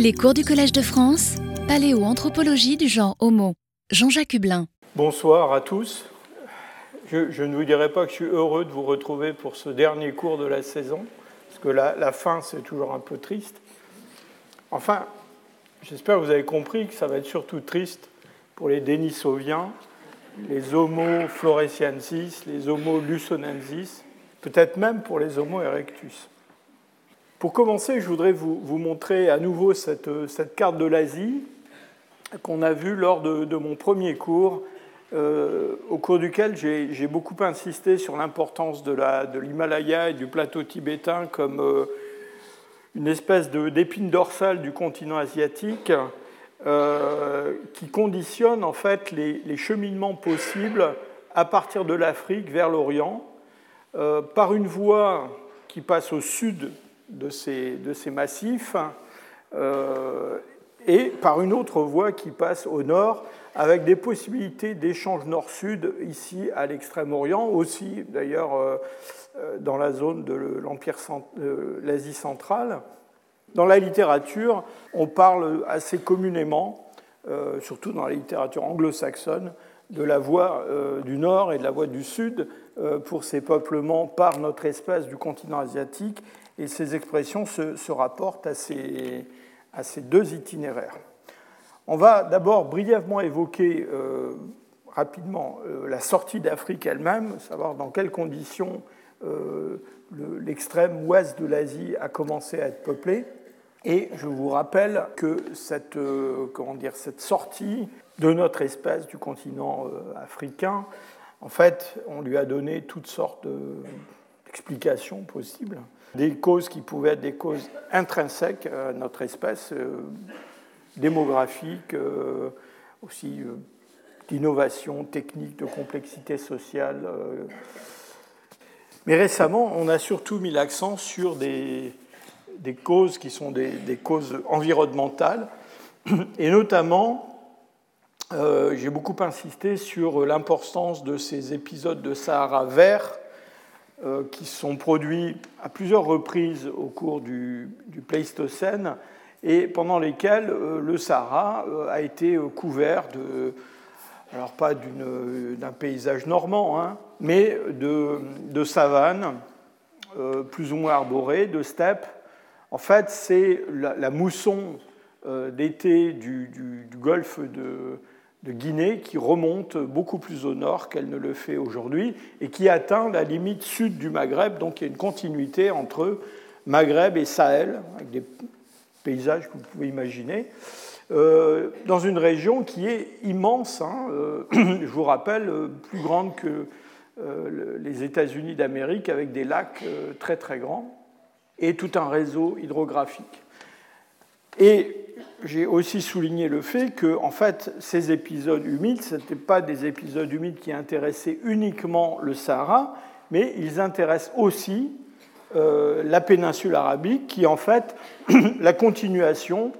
Les cours du Collège de France, paléoanthropologie du genre Homo. Jean-Jacques Hublin. Bonsoir à tous. Je, ne vous dirai pas que je suis heureux de vous retrouver pour ce dernier cours de la saison, parce que la, fin, c'est toujours un peu triste. Enfin, j'espère que vous avez compris que ça va être surtout triste pour les Denisoviens, les Homo floresiensis, les Homo lusonensis, peut-être même pour les Homo erectus. Pour commencer, je voudrais vous, montrer à nouveau cette, carte de l'Asie qu'on a vue lors de, mon premier cours, euh, au cours duquel j'ai beaucoup insisté sur l'importance de l'Himalaya et du plateau tibétain comme euh, une espèce d'épine dorsale du continent asiatique euh, qui conditionne en fait les, cheminements possibles à partir de l'Afrique vers l'Orient par une voie qui passe au sud de ces, de ces massifs euh, et par une autre voie qui passe au nord avec des possibilités d'échange nord-sud ici à l'extrême-orient, aussi d'ailleurs euh, euh, dans la zone de l'Empire l'Asie centrale. Dans la littérature, on parle assez communément, surtout dans la littérature anglo-saxonne, de la voie du nord et de la voie du sud pour ces peuplements par notre espace du continent asiatique et ces expressions se, rapportent à ces, deux itinéraires. On va d'abord brièvement évoquer euh, rapidement euh, la sortie d'Afrique elle-même, savoir dans quelles conditions euh, l'extrême ouest de l'Asie a commencé à être peuplé. Et je vous rappelle que cette, comment dire, cette sortie de notre espèce du continent africain, en fait, on lui a donné toutes sortes d'explications possibles des causes qui pouvaient être des causes intrinsèques à notre espèce, euh, démographique, euh, aussi euh, d'innovation technique, de complexité sociale. Mais récemment, on a surtout mis l'accent sur des, causes qui sont des, causes environnementales, et notamment, j'ai beaucoup insisté sur l'importance de ces épisodes de Sahara vert euh, qui sont produits à plusieurs reprises au cours du, Pléistocène et pendant lesquels euh, le Sahara euh, a été couvert de, alors pas d'un paysage normand, hein, mais de, savanes plus ou moins arborées, de steppes. En fait, c'est la, mousson d'été du, du, golfe de, de Guinée qui remonte beaucoup plus au nord qu'elle ne le fait aujourd'hui et qui atteint la limite sud du Maghreb. Donc il y a une continuité entre Maghreb et Sahel, avec des paysages que vous pouvez imaginer, euh, dans une région qui est immense. Hein, euh, je vous rappelle, euh, plus grande que les États-Unis d'Amérique, avec des lacs très très grands et tout un réseau hydrographique. Et j'ai aussi souligné le fait que, en fait, ces épisodes humides, ce n'étaient pas des épisodes humides qui intéressaient uniquement le Sahara, mais ils intéressent aussi euh, la péninsule arabique, qui est en fait la continuation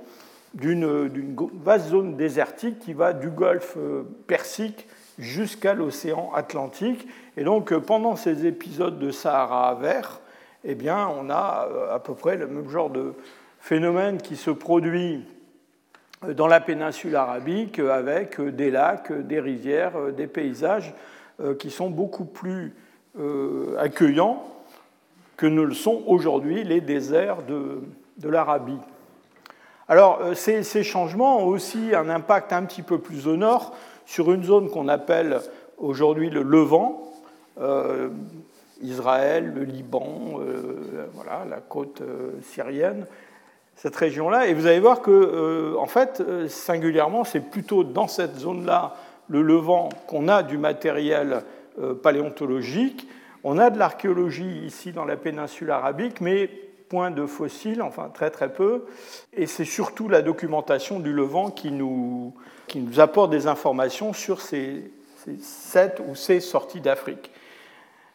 d'une vaste zone désertique qui va du golfe euh, Persique jusqu'à l'océan Atlantique. Et donc, euh, pendant ces épisodes de Sahara vert, eh bien, on a à peu près le même genre de phénomène qui se produit dans la péninsule arabique avec des lacs, des rivières, des paysages euh, qui sont beaucoup plus euh, accueillants que ne le sont aujourd'hui les déserts de, l'Arabie. Alors euh, ces, ces, changements ont aussi un impact un petit peu plus au nord sur une zone qu'on appelle aujourd'hui le Levant, Israël, le Liban, voilà, la côte syrienne, cette région-là. Et vous allez voir que, euh, en fait, euh, singulièrement, c'est plutôt dans cette zone-là, le Levant, qu'on a du matériel euh, paléontologique. On a de l'archéologie ici dans la péninsule arabique, mais point de fossiles, enfin très très peu. Et c'est surtout la documentation du Levant qui nous, qui nous apporte des informations sur ces, ces sept ou ces sorties d'Afrique.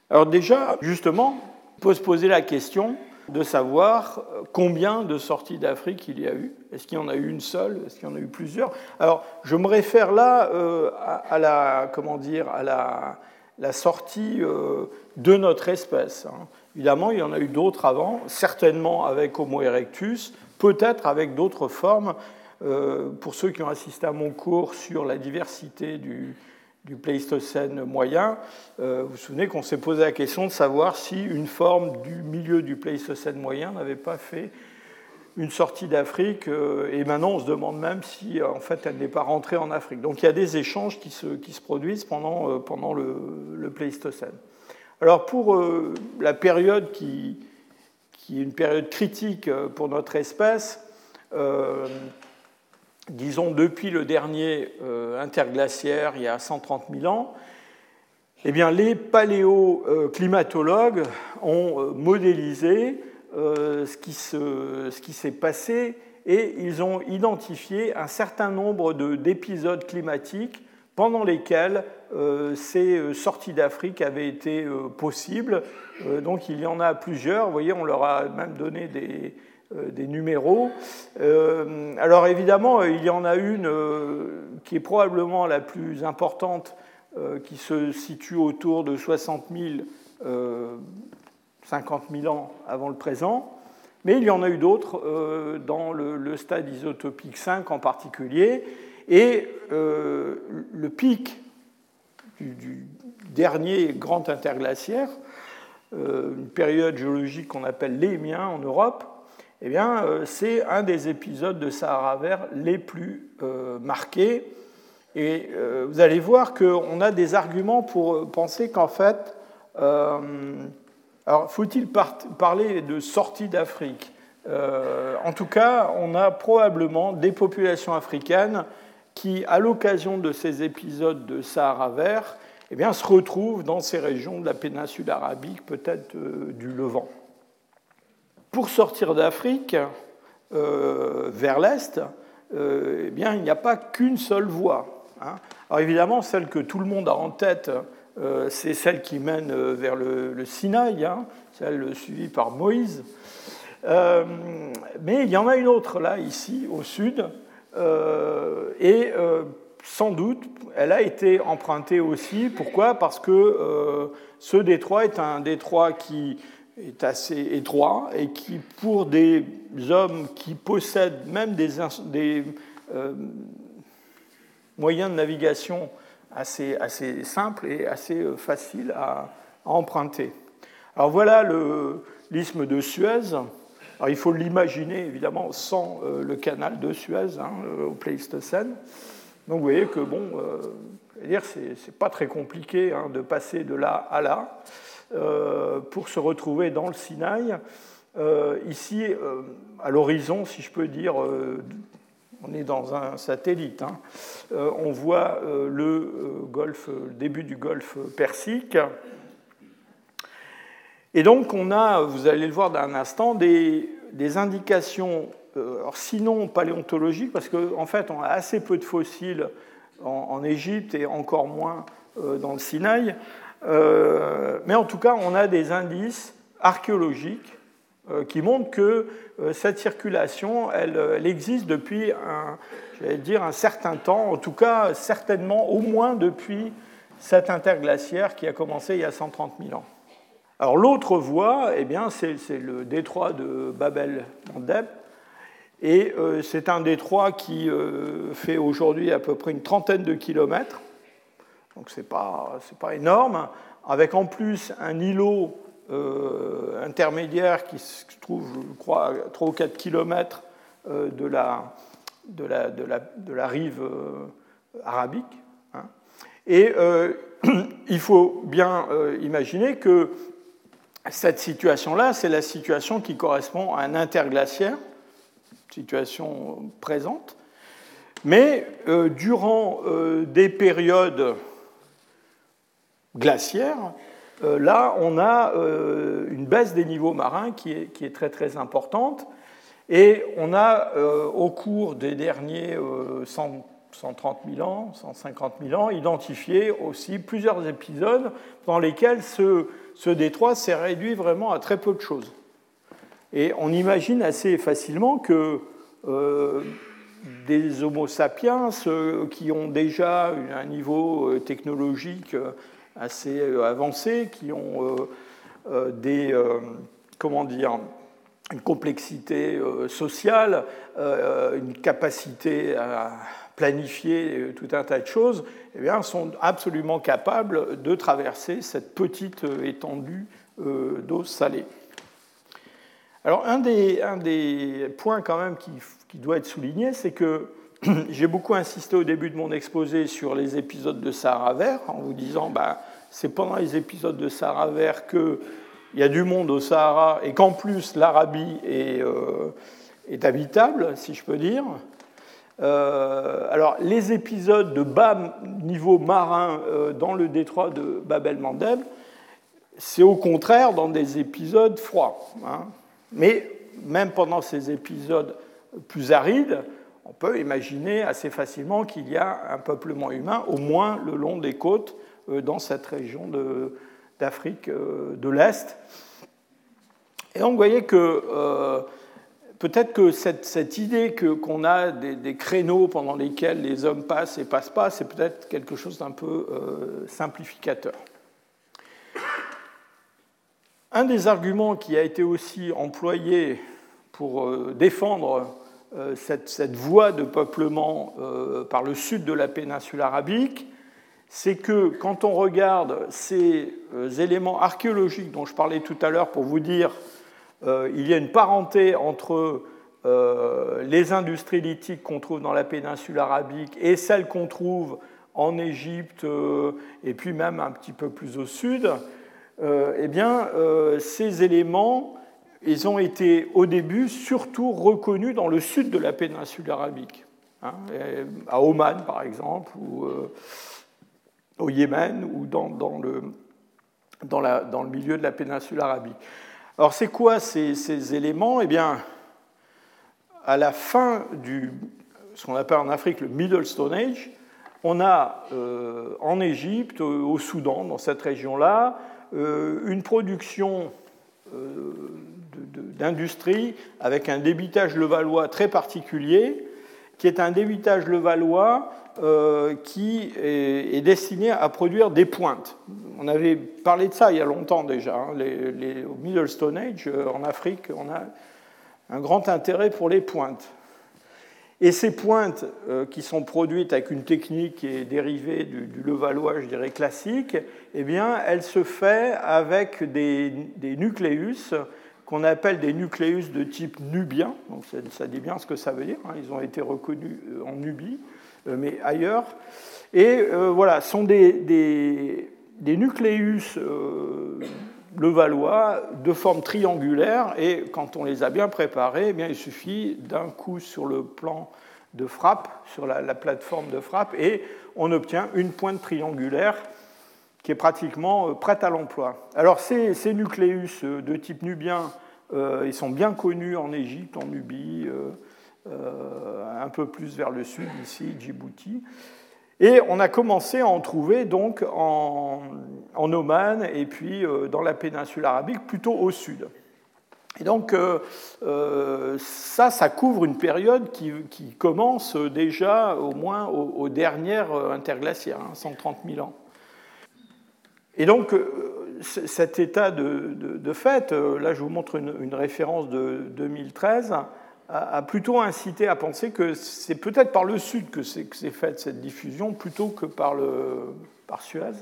Alors déjà, justement, on peut se poser la question, de savoir euh, combien de sorties d'Afrique il y a eu. Est-ce qu'il y en a eu une seule? Est-ce qu'il y en a eu plusieurs? Alors, je me réfère là euh, à, la, comment dire, à la, sortie euh, de notre espèce. Hein. Évidemment, il y en a eu d'autres avant, certainement avec Homo erectus, peut-être avec d'autres formes. pour ceux qui ont assisté à mon cours sur la diversité du, du Pléistocène moyen, vous vous souvenez qu'on s'est posé la question de savoir si une forme du milieu du Pléistocène moyen n'avait pas fait une sortie d'Afrique, euh, et maintenant on se demande même si en fait elle n'est pas rentrée en Afrique. Donc il y a des échanges qui se, qui se produisent pendant, euh, pendant le, le, Pléistocène. Alors pour euh, la période qui, qui, est une période critique pour notre espèce, disons depuis le dernier interglaciaire il y a 130 000 ans, eh bien, les paléoclimatologues ont modélisé euh, ce qui s'est passé et ils ont identifié un certain nombre d'épisodes climatiques pendant lesquels euh, ces euh, sorties d'Afrique avaient été possibles. donc il y en a plusieurs, vous voyez, on leur a même donné des, des numéros. alors évidemment, il y en a une qui est probablement la plus importante, qui se situe autour de 60 000 50 000 ans avant le présent, mais il y en a eu d'autres euh, dans le, stade isotopique 5 en particulier, et euh, le pic du, dernier grand interglaciaire, euh, une période géologique qu'on appelle l'émien en Europe, eh bien, c'est un des épisodes de Sahara vert les plus marqués. Et vous allez voir qu'on a des arguments pour penser qu'en fait, alors, faut-il parler de sortie d'Afrique? Euh, En tout cas, on a probablement des populations africaines qui, à l'occasion de ces épisodes de Sahara vert, eh bien, se retrouvent dans ces régions de la péninsule arabique, peut-être euh, du Levant. Pour sortir d'Afrique euh, vers l'Est, eh bien, il n'y a pas qu'une seule voie. Hein. Alors évidemment, celle que tout le monde a en tête, euh, c'est celle qui mène euh, vers le, Sinaï, hein, celle suivie par Moïse. Euh, mais il y en a une autre là, ici, au sud, et sans doute, elle a été empruntée aussi. Pourquoi? Parce que ce détroit est un détroit qui est assez étroit et qui, pour des hommes qui possèdent même des, des moyens de navigation assez, assez simple et assez euh, facile à, emprunter. Alors voilà l'isthme de Suez. Alors il faut l'imaginer évidemment sans euh, le canal de Suez hein, euh, au Pléistocène. Donc vous voyez que bon, euh, c'est pas très compliqué hein, de passer de là à là pour se retrouver dans le Sinaï. ici, à l'horizon, si je peux dire, on est dans un satellite. Hein. Euh, on voit euh, le, euh, golfe, début du golfe Persique. Et donc, on a, vous allez le voir dans un instant, des, indications, sinon paléontologiques, parce qu'en fait, on a assez peu de fossiles en, Égypte et encore moins dans le Sinaï. Mais en tout cas, on a des indices archéologiques qui montrent que euh, cette circulation, elle, existe depuis un, dire, un certain temps, en tout cas certainement au moins depuis cet interglaciaire qui a commencé il y a 130 000 ans. Alors l'autre voie, eh bien, c'est, le détroit de Babel-Mandeb, et euh, c'est un détroit qui euh, fait aujourd'hui à peu près une trentaine de kilomètres, donc ce n'est pas, pas énorme, avec en plus un îlot euh, intermédiaire qui se trouve, je crois, à 3 ou 4 kilomètres euh, de, la, de, la, de, la, de la rive euh, arabique. Hein. Et il faut bien imaginer que cette situation-là, c'est la situation qui correspond à un interglaciaire, situation présente, mais durant des périodes glaciaires, euh, là, on a euh, une baisse des niveaux marins qui est, très très importante. Et on a, euh, au cours des derniers 130 000 ans, 150 000 ans, identifié aussi plusieurs épisodes dans lesquels ce, ce détroit s'est réduit vraiment à très peu de choses. Et on imagine assez facilement que des Homo sapiens qui ont déjà un niveau technologique assez euh, avancés, qui ont euh, euh, des, comment dire, une complexité sociale, une capacité à planifier tout un tas de choses, eh bien, sont absolument capables de traverser cette petite étendue d'eau salée. Alors, un des, un des, points quand même qui, qui doit être souligné, c'est que j'ai beaucoup insisté au début de mon exposé sur les épisodes de Sahara vert, en vous disant bah, c'est pendant les épisodes de Sahara vert qu'il y a du monde au Sahara et qu'en plus l'Arabie est, euh, habitable, si je peux dire. Euh, alors, les épisodes de bas niveau marin euh, dans le détroit de Bab el-Mandeb, c'est au contraire dans des épisodes froids. Hein. Mais même pendant ces épisodes plus arides, on peut imaginer assez facilement qu'il y a un peuplement humain, au moins le long des côtes, euh, dans cette région d'Afrique euh, de, l'Est. Et donc, vous voyez que euh, peut-être que cette, idée qu'on a des, créneaux pendant lesquels les hommes passent et passent pas, c'est peut-être quelque chose d'un peu simplificateur. Un des arguments qui a été aussi employé pour défendre euh, cette, voie de peuplement euh, par le sud de la péninsule arabique, c'est que quand on regarde ces éléments archéologiques dont je parlais tout à l'heure pour vous dire il y a une parenté entre les industries lithiques qu'on trouve dans la péninsule arabique et celles qu'on trouve en Égypte et puis même un petit peu plus au sud, euh, eh bien, euh, ces éléments, ils ont été au début surtout reconnus dans le sud de la péninsule arabique, hein, à Oman par exemple, ou euh, au Yémen, ou dans, le, milieu de la péninsule arabique. Alors, c'est quoi ces, éléments? Eh bien, à la fin du ce qu'on appelle en Afrique le Middle Stone Age, on a en Égypte, au Soudan, dans cette région-là, euh, une production euh, d'industrie avec un débitage levallois très particulier, qui est un débitage levallois euh, qui est, destiné à produire des pointes. On avait parlé de ça il y a longtemps déjà. Hein. Au Middle Stone Age, en Afrique, on a un grand intérêt pour les pointes. Et ces pointes euh, qui sont produites avec une technique qui est dérivée du, levallois, je dirais, classique, eh bien, elle se fait avec des, nucléus qu'on appelle des nucléus de type nubien. Donc, ça dit bien ce que ça veut dire. Hein. Ils ont été reconnus euh, en Nubie, euh, mais ailleurs. Et voilà, sont des, des nucléus levallois de forme triangulaire et quand on les a bien préparés, eh bien, il suffit d'un coup sur le plan de frappe, sur la, plateforme de frappe, et on obtient une pointe triangulaire qui est pratiquement euh, prête à l'emploi. Alors ces, nucléus euh, de type nubien, euh, ils sont bien connus en Égypte, en Nubie, un peu plus vers le sud, ici, Djibouti. Et on a commencé à en trouver donc en, Oman et puis dans la péninsule arabique, plutôt au sud. Et donc ça, ça couvre une période qui, commence déjà au moins aux, dernières interglaciaires, 130 hein, 000 ans. Et donc cet état de, fait, là je vous montre une, une référence de 2013, a plutôt incité à penser que c'est peut-être par le sud que s'est faite cette diffusion plutôt que par, le, par Suez.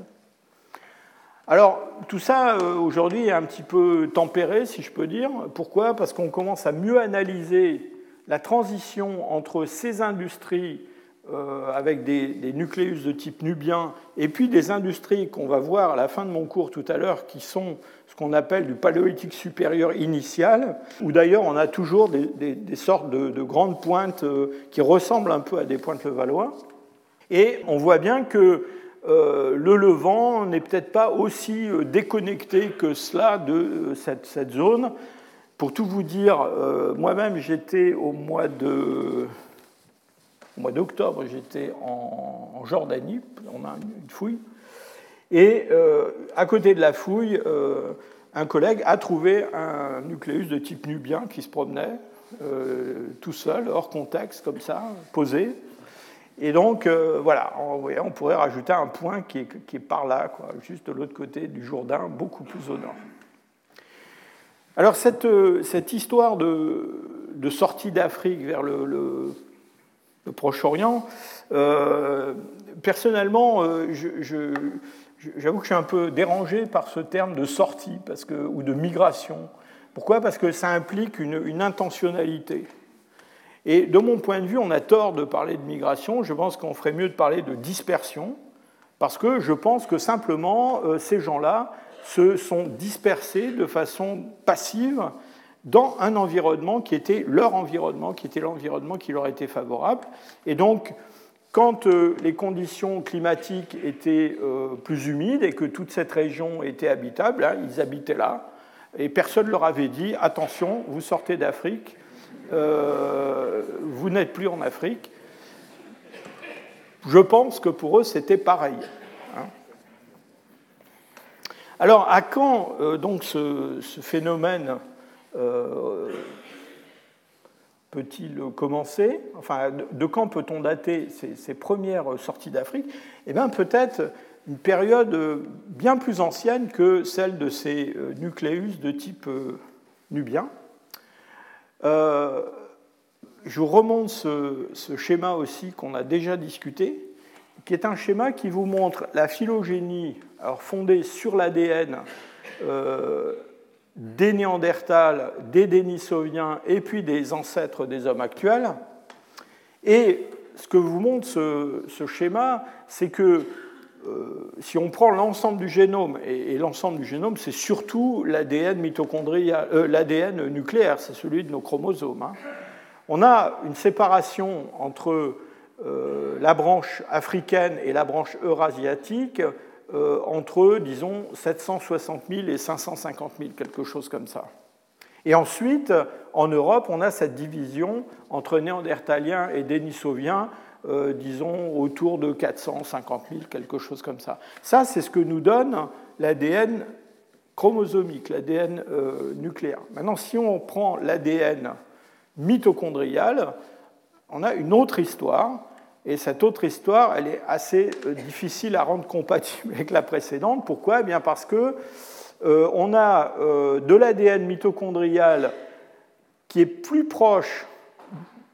Alors, tout ça, euh, aujourd'hui, est un petit peu tempéré, si je peux dire. Pourquoi? Parce qu'on commence à mieux analyser la transition entre ces industries euh, avec des, nucléus de type nubien et puis des industries qu'on va voir à la fin de mon cours tout à l'heure qui sont ce qu'on appelle du paléolithique supérieur initial, où d'ailleurs on a toujours des, sortes de, grandes pointes euh, qui ressemblent un peu à des pointes levallois. Et on voit bien que euh, le Levant n'est peut-être pas aussi déconnecté que cela de cette, zone. Pour tout vous dire, moi-même j'étais au mois de au mois d'octobre, j'étais en, Jordanie, on a une fouille, et euh, à côté de la fouille, euh, un collègue a trouvé un nucléus de type nubien qui se promenait euh, tout seul, hors contexte, comme ça, posé. Et donc, voilà, on, pourrait rajouter un point qui est, par là, juste de l'autre côté du Jourdain, beaucoup plus au nord. Alors cette, histoire de, sortie d'Afrique vers le, Proche-Orient, euh, personnellement, euh, j'avoue que je suis un peu dérangé par ce terme de sortie parce que, ou de migration. Pourquoi? Parce que ça implique une, une, intentionnalité. Et de mon point de vue, on a tort de parler de migration. Je pense qu'on ferait mieux de parler de dispersion, parce que je pense que simplement euh, ces gens-là se sont dispersés de façon passive dans un environnement qui était leur environnement, qui était l'environnement qui leur était favorable. Et donc, quand euh, les conditions climatiques étaient euh, plus humides et que toute cette région était habitable, hein, ils habitaient là, et personne ne leur avait dit attention, vous sortez d'Afrique, euh, vous n'êtes plus en Afrique. Je pense que pour eux, c'était pareil. Hein. Alors, à quand donc ce, phénomène peut-il commencer? Enfin, de quand peut-on dater ces, premières sorties d'Afrique? Eh bien, peut-être une période bien plus ancienne que celle de ces euh, nucléus de type euh, nubien. je vous remonte ce, ce schéma aussi qu'on a déjà discuté, qui est un schéma qui vous montre la phylogénie alors fondée sur l'ADN des Néandertals, des Denisoviens et puis des ancêtres des hommes actuels. Et ce que vous montre ce, schéma, c'est que euh, si on prend l'ensemble du génome, et, l'ensemble du génome, c'est surtout l'ADN mitochondrial, euh, l'ADN nucléaire, c'est celui de nos chromosomes. Hein. On a une séparation entre euh, la branche africaine et la branche eurasiatique entre, disons, 760 000 et 550 000, quelque chose comme ça. Et ensuite, en Europe, on a cette division entre néandertaliens et dénisoviens, euh, disons, autour de 450 000, quelque chose comme ça. Ça, c'est ce que nous donne l'ADN chromosomique, l'ADN euh, nucléaire. Maintenant, si on prend l'ADN mitochondrial, on a une autre histoire et cette autre histoire, elle est assez euh, difficile à rendre compatible avec la précédente. Pourquoi? Eh bien Parce que euh, on a euh, de l'ADN mitochondrial qui est plus proche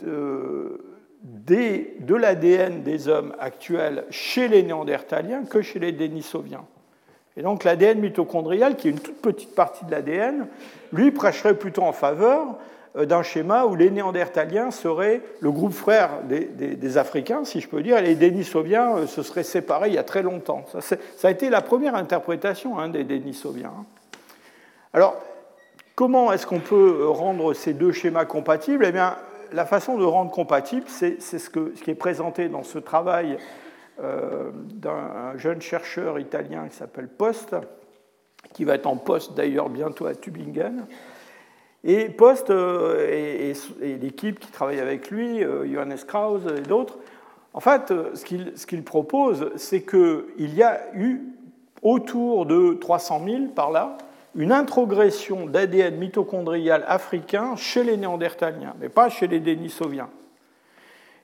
de, de l'ADN des hommes actuels chez les néandertaliens que chez les dénisoviens. Et donc l'ADN mitochondrial, qui est une toute petite partie de l'ADN, lui prêcherait plutôt en faveur d'un schéma où les Néandertaliens seraient le groupe frère des, Africains, si je peux dire, et les Denisoviens euh, se seraient séparés il y a très longtemps. Ça, a été la première interprétation hein, des Denisoviens. Alors, comment est-ce qu'on peut rendre ces deux schémas compatibles? Eh bien, la façon de rendre compatible, c'est ce, qui est présenté dans ce travail euh, d'un jeune chercheur italien qui s'appelle Post, qui va être en poste d'ailleurs bientôt à Tübingen. Et Post euh, et, l'équipe qui travaille avec lui, euh, Johannes Krauss et d'autres, en fait, euh, ce qu'il propose, c'est qu'il y a eu autour de 300 000 par là, une introgression d'ADN mitochondrial africain chez les néandertaliens, mais pas chez les dénisoviens.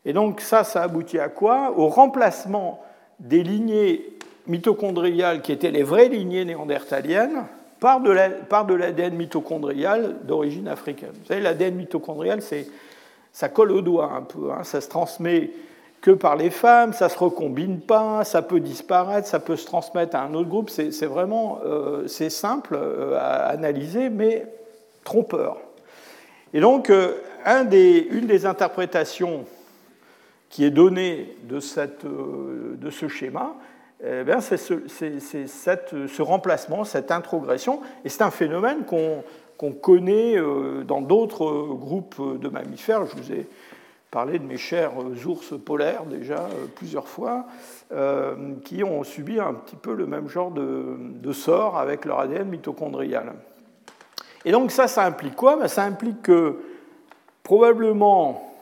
Et donc ça, ça aboutit à quoi? Au remplacement des lignées mitochondriales qui étaient les vraies lignées néandertaliennes par de l'ADN mitochondrial d'origine africaine. Vous savez, l'ADN mitochondrial, ça colle au doigt un peu, hein. ça se transmet que par les femmes, ça ne se recombine pas, ça peut disparaître, ça peut se transmettre à un autre groupe. C'est vraiment euh, simple euh, à analyser, mais trompeur. Et donc, euh, une des interprétations qui est donnée de, cette, de ce schéma, eh c'est ce, remplacement, cette introgression, et c'est un phénomène qu'on connaît euh, dans d'autres groupes de mammifères. Je vous ai parlé de mes chers ours polaires déjà euh, plusieurs fois, euh, qui ont subi un petit peu le même genre de, sort avec leur ADN mitochondrial. Et donc ça, ça implique quoi? Ben, Ça implique que probablement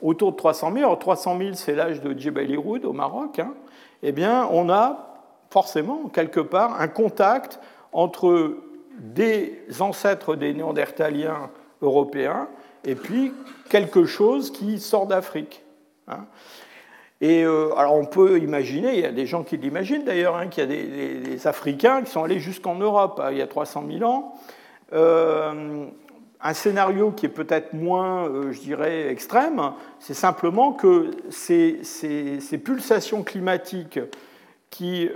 autour de 300 000, alors 300 000 c'est l'âge de Djebel Iroud au Maroc, hein, eh bien, on a forcément, quelque part, un contact entre des ancêtres des néandertaliens européens et puis quelque chose qui sort d'Afrique. Hein. Et euh, alors on peut imaginer, il y a des gens qui l'imaginent d'ailleurs, hein, qu'il y a des, Africains qui sont allés jusqu'en Europe hein, il y a 300 000 ans, un scénario qui est peut-être moins, je dirais, extrême, c'est simplement que ces, pulsations climatiques qui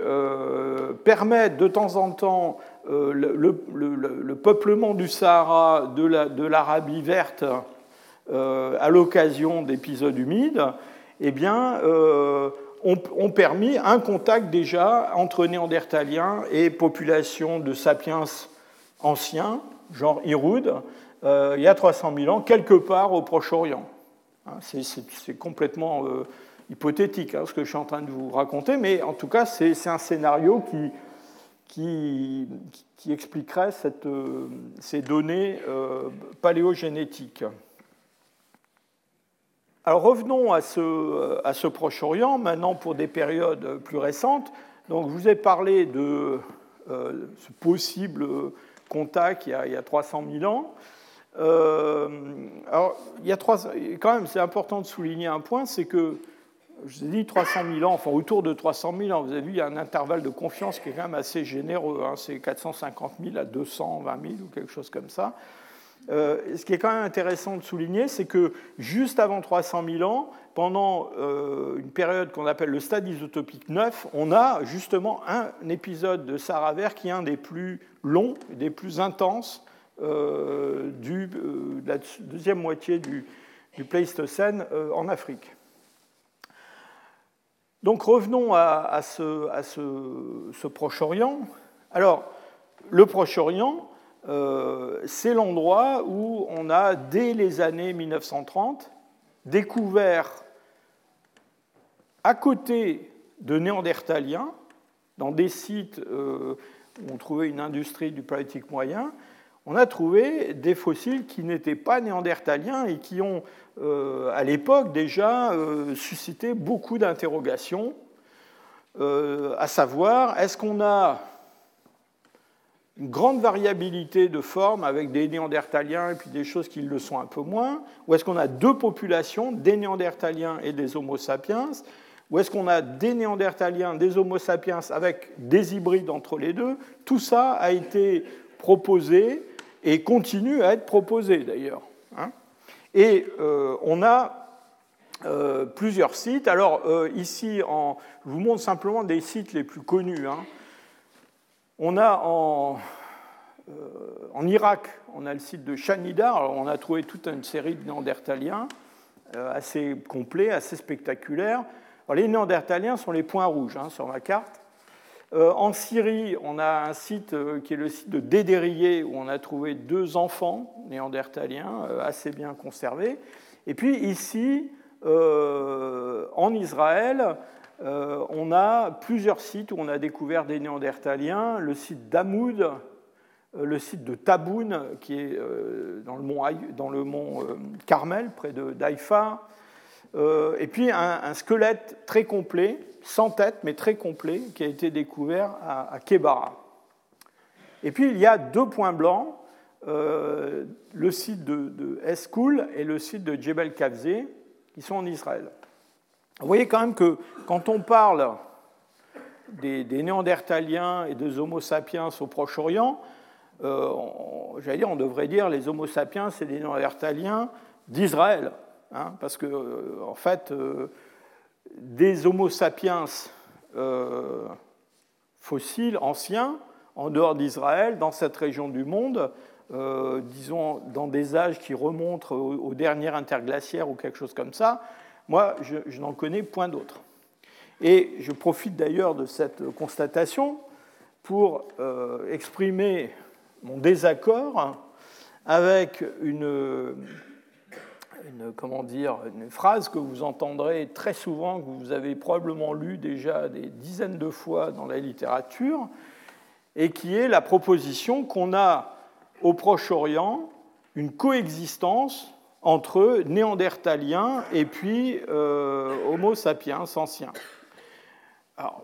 permettent de temps en temps le, peuplement du Sahara de l'Arabie verte à l'occasion d'épisodes humides, eh bien, ont, permis un contact déjà entre néandertaliens et populations de sapiens anciens, genre Iroud, euh, il y a 300 000 ans, quelque part au Proche-Orient. Hein, c'est complètement euh, hypothétique hein, ce que je suis en train de vous raconter, mais en tout cas, c'est un scénario qui, expliquerait euh, ces données paléogénétiques. Alors revenons à ce, Proche-Orient, maintenant pour des périodes plus récentes. Donc, je vous ai parlé de ce possible contact il y a 300 000 ans. Euh, alors, il y a trois, quand même, c'est important de souligner un point, c'est que, je vous ai dit 300 000 ans, enfin autour de 300 000 ans, vous avez vu, il y a un intervalle de confiance qui est quand même assez généreux, hein, c'est 450 000 à 220 000 ou quelque chose comme ça. Euh, ce qui est quand même intéressant de souligner, c'est que juste avant 300 000 ans, pendant euh, une période qu'on appelle le stade isotopique 9, on a justement un épisode de Sahara vert qui est un des plus longs, des plus intenses euh, de la deuxième moitié du, Pléistocène en Afrique. Donc revenons à, ce, Proche-Orient. Alors, le Proche-Orient, euh, c'est l'endroit où on a, dès les années 1930, découvert à côté de Néandertaliens, dans des sites euh, où on trouvait une industrie du paléolithique moyen, on a trouvé des fossiles qui n'étaient pas néandertaliens et qui ont, euh, à l'époque, déjà suscité beaucoup d'interrogations, à savoir, est-ce qu'on a une grande variabilité de formes avec des néandertaliens et puis des choses qui le sont un peu moins Ou est-ce qu'on a deux populations, des néandertaliens et des homo sapiens Ou est-ce qu'on a des néandertaliens, des homo sapiens avec des hybrides entre les deux? Tout ça a été proposé et continue à être proposé d'ailleurs. Hein. et euh, on a euh, plusieurs sites. Alors euh, ici, je vous montre simplement des sites les plus connus. Hein. On a en, Irak, on a le site de Shanidar. on a trouvé toute une série de néandertaliens assez complets, assez spectaculaires. les néandertaliens sont les points rouges hein, sur ma carte. Euh, en Syrie, on a un site qui est le site de Dédérier, où on a trouvé deux enfants néandertaliens assez bien conservés. Et puis ici, en Israël, euh, on a plusieurs sites où on a découvert des néandertaliens. Le site d'Amoud, euh, le site de Taboun, qui est euh, dans le mont, Carmel, près de d'Haïfa. et puis un, squelette très complet, sans tête, mais très complet, qui a été découvert à, à Kebara. Et puis il y a deux points blancs, le site de, de Eskoul et le site de Jebel Kavze, qui sont en Israël. Vous voyez quand même que quand on parle des, néandertaliens et des homo sapiens au Proche-Orient, euh, j'allais dire, on devrait dire les homo sapiens, c'est des néandertaliens d'Israël. Hein, parce que, euh, en fait, euh, des homo sapiens fossiles, anciens, en dehors d'Israël, dans cette région du monde, disons dans des âges qui remontent aux au dernières interglaciaires ou quelque chose comme ça, moi, je, n'en connais point d'autres. Et je profite d'ailleurs de cette constatation pour euh, exprimer mon désaccord avec une, comment dire, une phrase que vous entendrez très souvent, que vous avez probablement lu déjà des dizaines de fois dans la littérature, et qui est la proposition qu'on a au Proche-Orient une coexistence entre néandertaliens et puis euh, Homo sapiens anciens. Alors,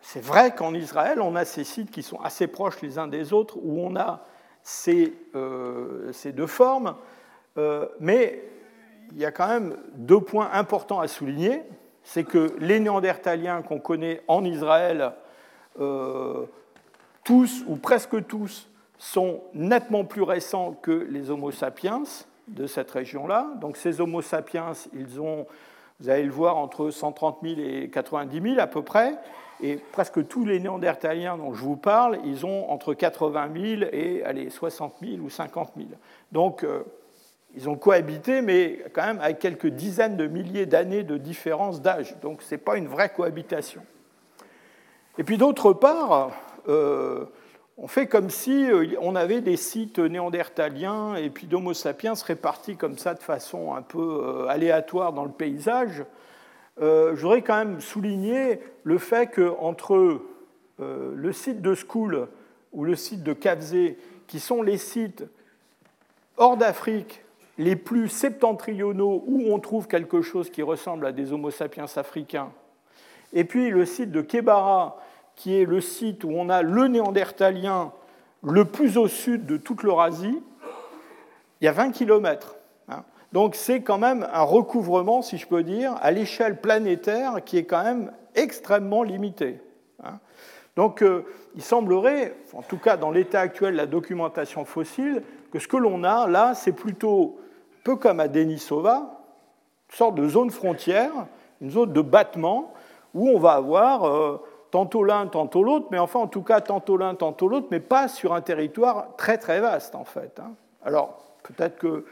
c'est vrai qu'en Israël, on a ces sites qui sont assez proches les uns des autres, où on a ces, euh, ces deux formes, euh, mais il y a quand même deux points importants à souligner. C'est que les néandertaliens qu'on connaît en Israël, tous ou presque tous, sont nettement plus récents que les Homo sapiens de cette région-là. Donc ces Homo sapiens, ils ont, vous allez le voir, entre 130 000 et 90 000 à peu près. Et presque tous les néandertaliens dont je vous parle, ils ont entre 80 000 et allez, 60 000 ou 50 000. Donc euh, ils ont cohabité, mais quand même avec quelques dizaines de milliers d'années de différence d'âge. Donc ce n'est pas une vraie cohabitation. Et puis d'autre part, euh, on fait comme si euh, on avait des sites néandertaliens et puis d'Homo sapiens répartis comme ça de façon un peu euh, aléatoire dans le paysage. je voudrais quand même souligner le fait qu'entre le site de School ou le site de Kavzé, qui sont les sites hors d'Afrique les plus septentrionaux où on trouve quelque chose qui ressemble à des Homo sapiens africains, et puis le site de Kebara, qui est le site où on a le néandertalien le plus au sud de toute l'Eurasie, il y a 20 km. Hein. Donc c'est quand même un recouvrement, si je peux dire, à l'échelle planétaire qui est quand même extrêmement limité. Hein. Donc euh, il semblerait, en tout cas dans l'état actuel de la documentation fossile, que ce que l'on a là, c'est plutôt peu comme à Denisova, une sorte de zone frontière, une zone de battement, où on va avoir euh, tantôt l'un, tantôt l'autre, mais enfin en tout cas tantôt l'un, tantôt l'autre, mais pas sur un territoire très très vaste en fait. Hein. Alors peut-être que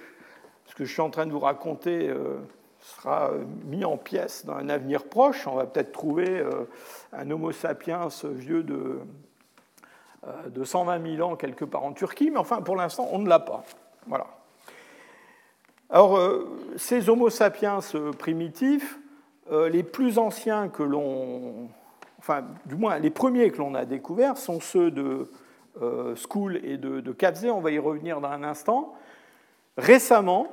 ce que je suis en train de vous raconter euh, sera mis en pièces dans un avenir proche. On va peut-être trouver euh, un Homo sapiens vieux de, de 120 000 ans quelque part en Turquie, mais enfin pour l'instant on ne l'a pas. Voilà. Alors, euh, ces Homo sapiens euh, primitifs, euh, les plus anciens que l'on. Enfin, du moins, les premiers que l'on a découverts sont ceux de School et de, de On va y revenir dans un instant. Récemment,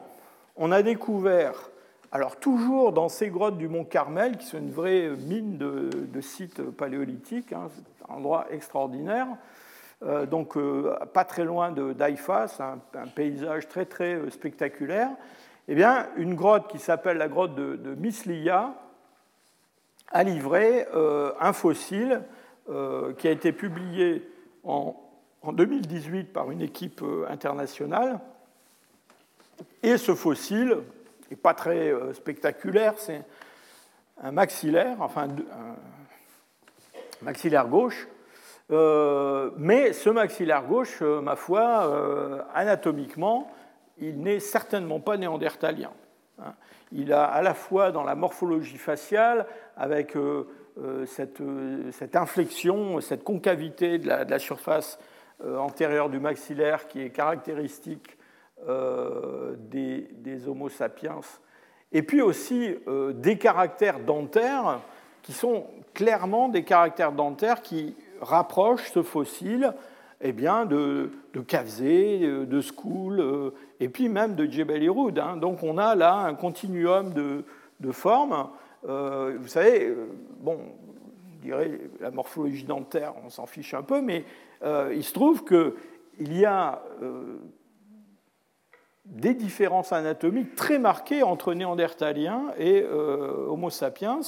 on a découvert, alors toujours dans ces grottes du Mont Carmel, qui sont une vraie mine de, sites paléolithiques, hein, un endroit extraordinaire, donc euh, pas très loin de d'Aïfa, un, paysage très très euh, spectaculaire, eh bien, une grotte qui s'appelle la grotte de, de Mislia a livré un fossile qui a été publié en, en, 2018 par une équipe internationale. Et ce fossile n'est pas très spectaculaire, c'est un maxillaire, enfin un maxillaire gauche, euh, mais ce maxillaire gauche, euh, ma foi, euh, anatomiquement, il n'est certainement pas néandertalien. Hein. Il a à la fois dans la morphologie faciale, avec cette, inflexion, cette concavité de la, surface antérieure du maxillaire qui est caractéristique des, des, Homo sapiens, et puis aussi des caractères dentaires qui sont clairement des caractères dentaires qui rapproche ce fossile eh bien, de, de de School, euh, et puis même de Jebel Irhoud. Hein. Donc on a là un continuum de, formes. Euh, vous savez, euh, bon, on dirait la morphologie dentaire, on s'en fiche un peu, mais il se trouve qu'il y a des différences anatomiques très marquées entre Néandertaliens et Homo sapiens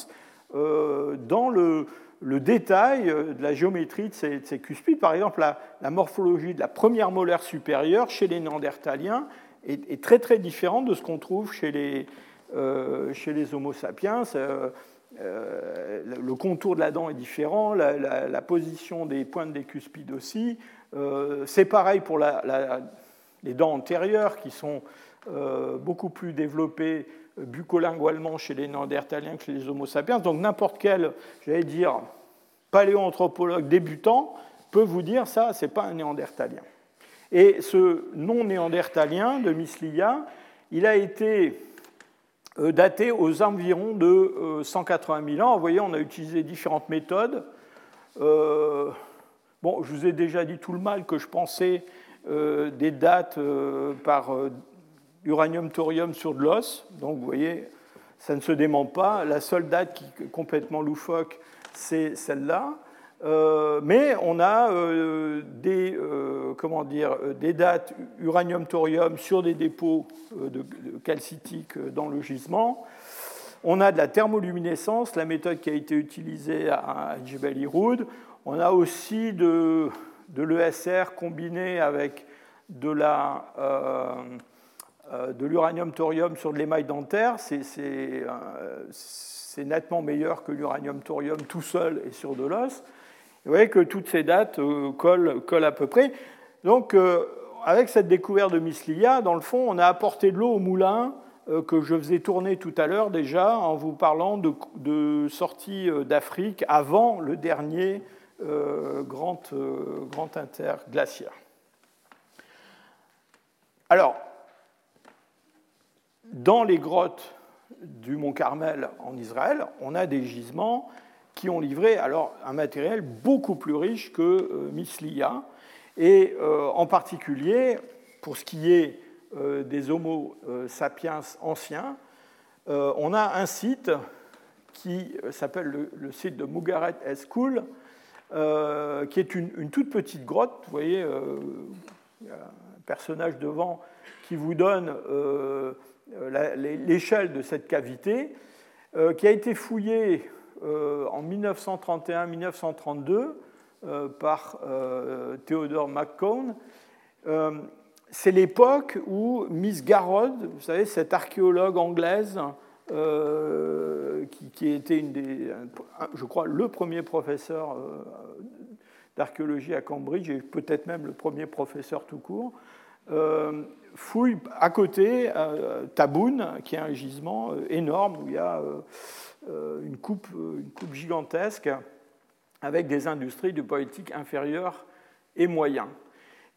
dans le, le détail de la géométrie de ces, cuspides. Par exemple, la, morphologie de la première molaire supérieure chez les néandertaliens est, très très différente de ce qu'on trouve chez les, euh, Homo sapiens. Euh, euh, le contour de la dent est différent, la, position des pointes des cuspides aussi. C'est pareil pour les dents antérieures qui sont beaucoup plus développées bucolingualement chez les Néandertaliens que chez les Homo sapiens. Donc n'importe quel, j'allais dire, paléoanthropologue débutant peut vous dire ça, c'est pas un Néandertalien. Et ce non-néandertalien de Mislia, il a été euh, daté aux environs de 180 euh, 000 ans. Vous voyez, on a utilisé différentes méthodes. Euh, bon, je vous ai déjà dit tout le mal que je pensais des dates par uranium-thorium sur de l'os. Donc vous voyez, ça ne se dément pas. La seule date qui est complètement loufoque, c'est celle-là. Euh, mais on a euh, des, euh, comment dire, des dates uranium-thorium sur des dépôts de, calcitiques dans le gisement. On a de la thermoluminescence, la méthode qui a été utilisée à, Jebel Irhoud. On a aussi de, de l'ESR combiné avec de la, de l'uranium-thorium sur de l'émail dentaire, euh, c'est nettement meilleur que l'uranium-thorium tout seul et sur de l'os. Vous voyez que toutes ces dates euh, collent, à peu près. Donc, avec cette découverte de Mislia, dans le fond, on a apporté de l'eau au moulin que je faisais tourner tout à l'heure déjà en vous parlant de, de sortie d'Afrique avant le dernier grand, grand interglaciaire. Alors, dans les grottes du Mont Carmel en Israël, on a des gisements qui ont livré alors un matériel beaucoup plus riche que euh, Mislia. Et euh, en particulier, pour ce qui est euh, des Homo sapiens anciens, on a un site qui s'appelle le, site de Mugaret School, qui est une, une, toute petite grotte. Vous voyez, il y a un personnage devant qui vous donne euh, l'échelle de cette cavité, euh, qui a été fouillée euh, en 1931-1932 par Theodore McCone. C'est l'époque où Miss Garrod, vous savez, cette archéologue anglaise, qui, était une des, je crois, le premier professeur d'archéologie à Cambridge et peut-être même le premier professeur tout court, fouille à côté euh, Taboun, qui est un gisement euh, énorme où il y a euh, une, coupe, une coupe gigantesque avec des industries de politique inférieure et moyen.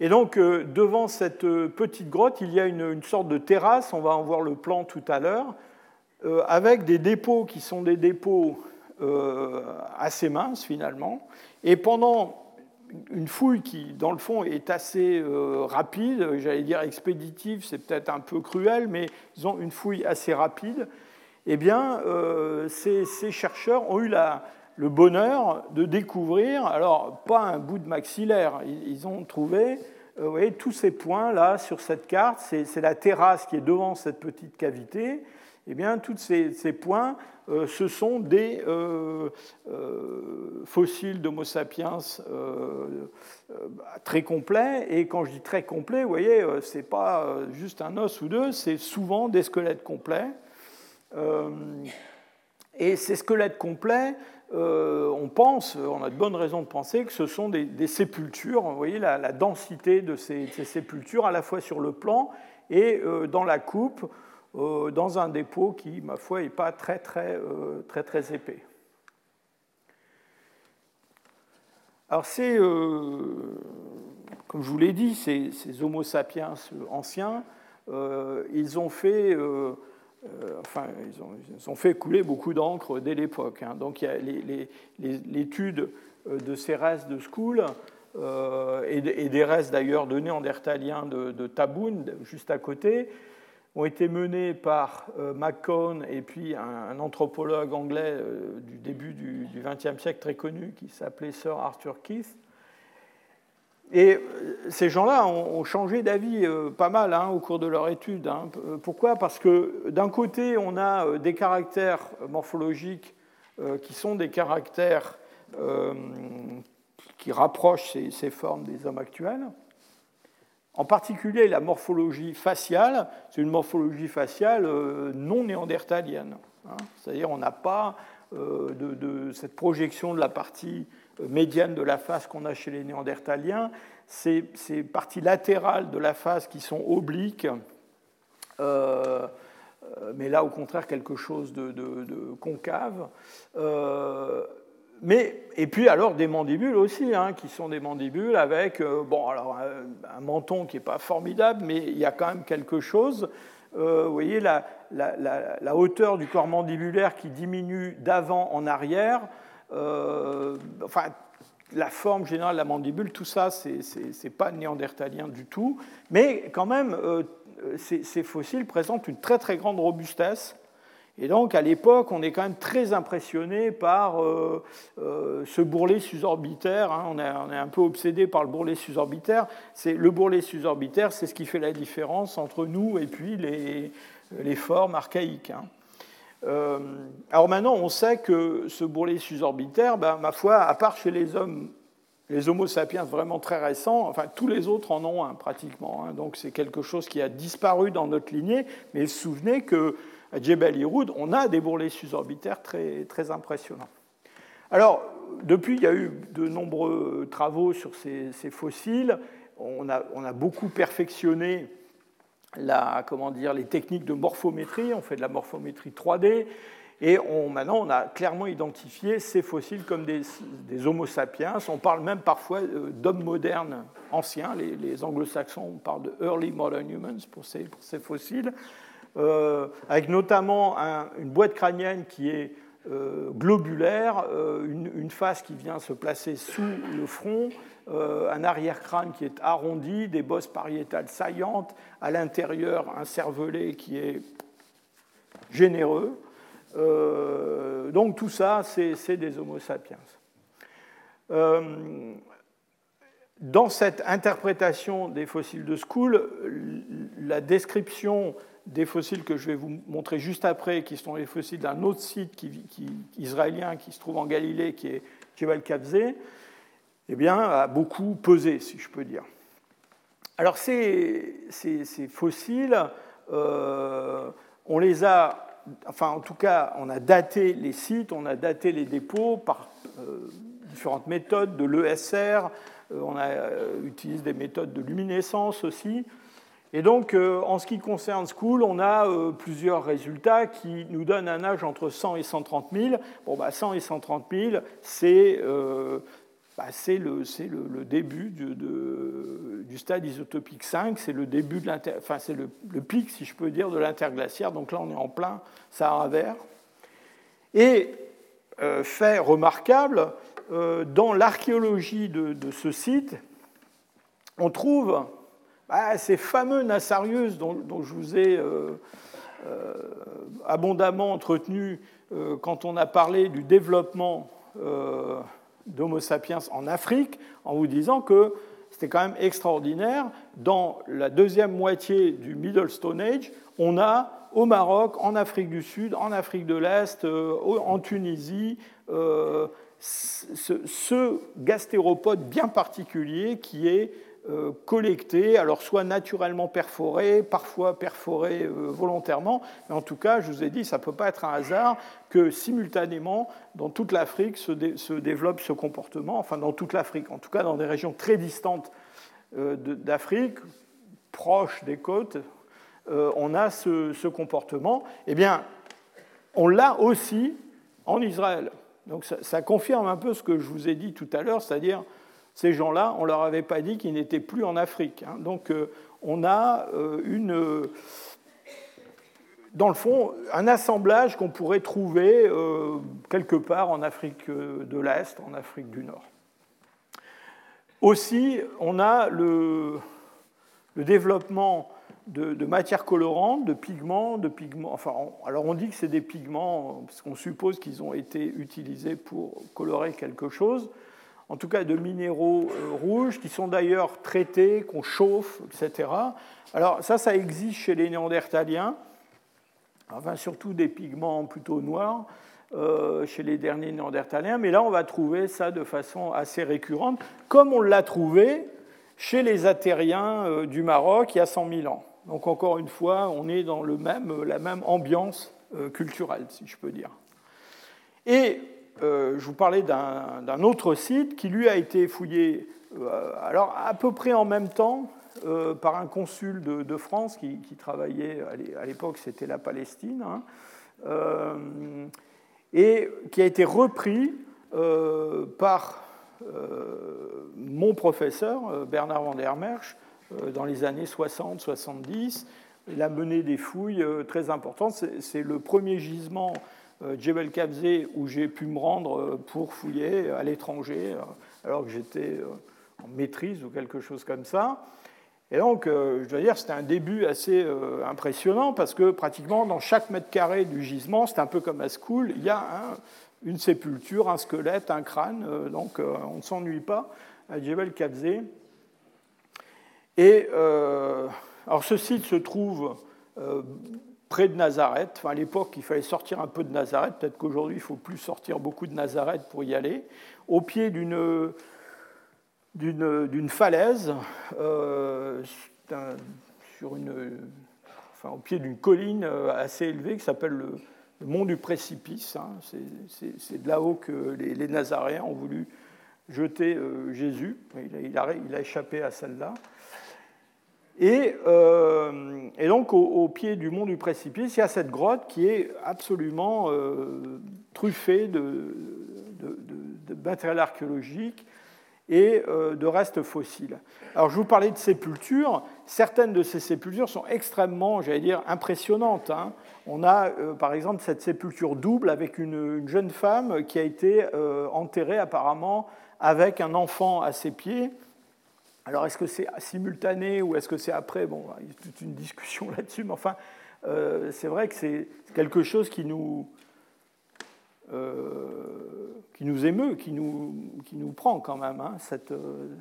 Et donc, devant cette petite grotte, il y a une, sorte de terrasse, on va en voir le plan tout à l'heure, avec des dépôts qui sont des dépôts assez minces finalement. Et pendant une fouille qui, dans le fond, est assez euh, rapide, j'allais dire expéditive, c'est peut-être un peu cruel, mais ils ont une fouille assez rapide, eh bien, euh, ces, chercheurs ont eu le bonheur de découvrir, alors pas un bout de maxillaire, ils, ont trouvé euh, vous voyez, tous ces points-là sur cette carte, c'est la terrasse qui est devant cette petite cavité, eh bien, tous ces, points euh, ce sont des euh, euh, fossiles d'Homo sapiens très complets. Et quand je dis très complets, vous voyez, ce n'est pas juste un os ou deux, c'est souvent des squelettes complets. et ces squelettes complets, on pense, on a de bonnes raisons de penser que ce sont des, sépultures. Vous voyez la, densité de ces, sépultures, à la fois sur le plan et dans la coupe. Euh, dans un dépôt qui, ma foi, n'est pas très très, euh, très très épais. Alors c'est, euh, comme je vous l'ai dit, ces, ces, Homo sapiens anciens, ils ont fait... enfin, ils ont, fait couler beaucoup d'encre dès l'époque. Hein. Donc, il y a l'étude de ces restes de School et, des restes d'ailleurs de néandertaliens de, de Taboun, juste à côté, ont été menés par euh, McCone et puis un, anthropologue anglais euh, du début du XXe siècle très connu qui s'appelait Sir Arthur Keith. Et euh, ces gens-là ont, changé d'avis pas mal hein, au cours de leur étude. Hein. Pourquoi? Parce que d'un côté, on a des caractères morphologiques qui sont des caractères qui rapprochent ces formes des hommes actuels. En particulier, la morphologie faciale, c'est une morphologie faciale euh, non néandertalienne. Hein. C'est-à-dire on n'a pas euh, cette projection de la partie euh, médiane de la face qu'on a chez les néandertaliens. Ces, ces, parties latérales de la face qui sont obliques, mais là au contraire quelque chose de concave mais, et puis alors des mandibules aussi, hein, qui sont des mandibules avec euh, bon, alors, un, menton qui n'est pas formidable, mais il y a quand même quelque chose. Euh, vous voyez la, hauteur du corps mandibulaire qui diminue d'avant en arrière. Euh, enfin, la forme générale de la mandibule, tout ça, ce n'est pas néandertalien du tout. Mais quand même, ces, ces, fossiles présentent une très très grande robustesse. Et donc, à l'époque, on est quand même très impressionné par euh, euh, ce bourrelet susorbitaire. Hein. On, est, un peu obsédé par le bourrelet susorbitaire. C'est, le bourrelet susorbitaire, c'est ce qui fait la différence entre nous et puis les, formes archaïques. Hein. Euh, alors maintenant, on sait que ce bourrelet susorbitaire, ben, ma foi, à part chez les hommes les Homo sapiens vraiment très récents, enfin tous les autres en ont un pratiquement. Hein. donc c'est quelque chose qui a disparu dans notre lignée. Mais souvenez que Jebel Iroud, on a des bourrelets suborbitaires très, très impressionnants. Alors, depuis, il y a eu de nombreux travaux sur ces, fossiles. On a, on a, beaucoup perfectionné la, comment dire, les techniques de morphométrie. On fait de la morphométrie 3D. Et on, maintenant, on a clairement identifié ces fossiles comme des, Homo sapiens. On parle même parfois euh, d'hommes modernes anciens. Les, anglo-saxons parlent de early modern humans pour ces, fossiles, avec notamment une boîte crânienne qui est euh, globulaire, une, face qui vient se placer sous le front, un arrière-crâne qui est arrondi, des bosses pariétales saillantes, à l'intérieur un cervelet qui est généreux. Euh, donc tout ça, c'est des Homo sapiens. Euh, dans cette interprétation des fossiles de School, la description des fossiles que je vais vous montrer juste après, qui sont les fossiles d'un autre site israélien qui se trouve en Galilée, qui est Jebel Kavze, eh bien, a beaucoup pesé, si je peux dire. Alors ces, fossiles, euh, on les a enfin en tout cas, on a daté les sites, on a daté les dépôts par euh, différentes méthodes de l'ESR, euh, on a utilisé des méthodes de luminescence aussi. Et donc, en ce qui concerne School, on a plusieurs résultats qui nous donnent un âge entre 100 et 130 000. Bon, bah, 100 et 130 000, c'est bah, c'est le, le, début du, stade isotopique 5, c'est le début de enfin, c'est le, pic, si je peux dire, de l'interglaciaire. Donc là, on est en plein Sahara vert. Et euh, fait remarquable, euh, dans l'archéologie de, ce site, on trouve bah, ces fameux Nassarius dont, je vous ai euh, abondamment entretenu quand on a parlé du développement d'Homo sapiens en Afrique en vous disant que c'était quand même extraordinaire. Dans la deuxième moitié du Middle Stone Age, on a au Maroc, en Afrique du Sud, en Afrique de l'Est, euh, en Tunisie, euh, ce, gastéropode bien particulier qui est euh, collecté, alors soit naturellement perforé, parfois perforé euh, volontairement, mais en tout cas, je vous ai dit, ça ne peut pas être un hasard que simultanément, dans toute l'Afrique, se, développe ce comportement, enfin dans toute l'Afrique, en tout cas dans des régions très distantes euh, d'Afrique, proches des côtes, on a ce, comportement. Eh bien, on l'a aussi en Israël. Donc ça, ça confirme un peu ce que je vous ai dit tout à l'heure, c'est-à-dire ces gens-là, on ne leur avait pas dit qu'ils n'étaient plus en Afrique. Hein. Donc euh, on a euh, une, dans le fond, un assemblage qu'on pourrait trouver euh, quelque part en Afrique de l'Est, en Afrique du Nord. Aussi, on a le, développement de, matières colorantes, de pigments, de pigments. Enfin, alors on dit que c'est des pigments parce qu'on suppose qu'ils ont été utilisés pour colorer quelque chose en tout cas de minéraux euh, rouges, qui sont d'ailleurs traités, qu'on chauffe, etc. Alors ça, ça existe chez les néandertaliens, enfin surtout des pigments plutôt noirs euh, chez les derniers néandertaliens, mais là on va trouver ça de façon assez récurrente, comme on l'a trouvé chez les Atériens euh, du Maroc il y a 100 000 ans. Donc encore une fois, on est dans le même, la même ambiance culturelle, si je peux dire. Et euh, je vous parlais d'un autre site qui, lui, a été fouillé euh, alors, à peu près en même temps euh, par un consul de, France qui, travaillait, à l'époque c'était la Palestine, hein, et qui a été repris par mon professeur, Bernard van der Merch, dans les années 60-70. Il a mené des fouilles très importantes. C'est le premier gisement Djebel Kabze où j'ai pu me rendre euh, pour fouiller à l'étranger, euh, alors que j'étais en maîtrise ou quelque chose comme ça. Et donc, je dois dire, c'était un début assez impressionnant parce que pratiquement dans chaque mètre carré du gisement, c'est un peu comme à School, il y a une sépulture, un squelette, un crâne, donc on ne s'ennuie pas à Djebel Kabze. Et alors, ce site se trouve près de Nazareth. Enfin, à l'époque, il fallait sortir un peu de Nazareth. Peut-être qu'aujourd'hui, il faut plus sortir beaucoup de Nazareth pour y aller. Au pied d'une d'une falaise sur une, enfin, au pied d'une colline assez élevée qui s'appelle le, mont du précipice. Hein. C'est de là-haut que les, Nazaréens ont voulu jeter Jésus. Il a, il a, échappé à celle-là. Et, euh, et, donc, au, pied du mont du précipice, il y a cette grotte qui est absolument euh, truffée de, de, matériel archéologique et euh, de restes fossiles. Alors, je vous parlais de sépultures. Certaines de ces sépultures sont extrêmement, j'allais dire, impressionnantes. Hein. On a, par exemple, cette sépulture double avec une jeune femme qui a été enterrée apparemment avec un enfant à ses pieds. Alors, est-ce que c'est simultané ou est-ce que c'est après? Bon, il y a toute une discussion là-dessus, mais enfin, euh, c'est vrai que c'est quelque chose qui nous, euh, qui nous émeut, qui nous, qui nous prend quand même, hein, cette,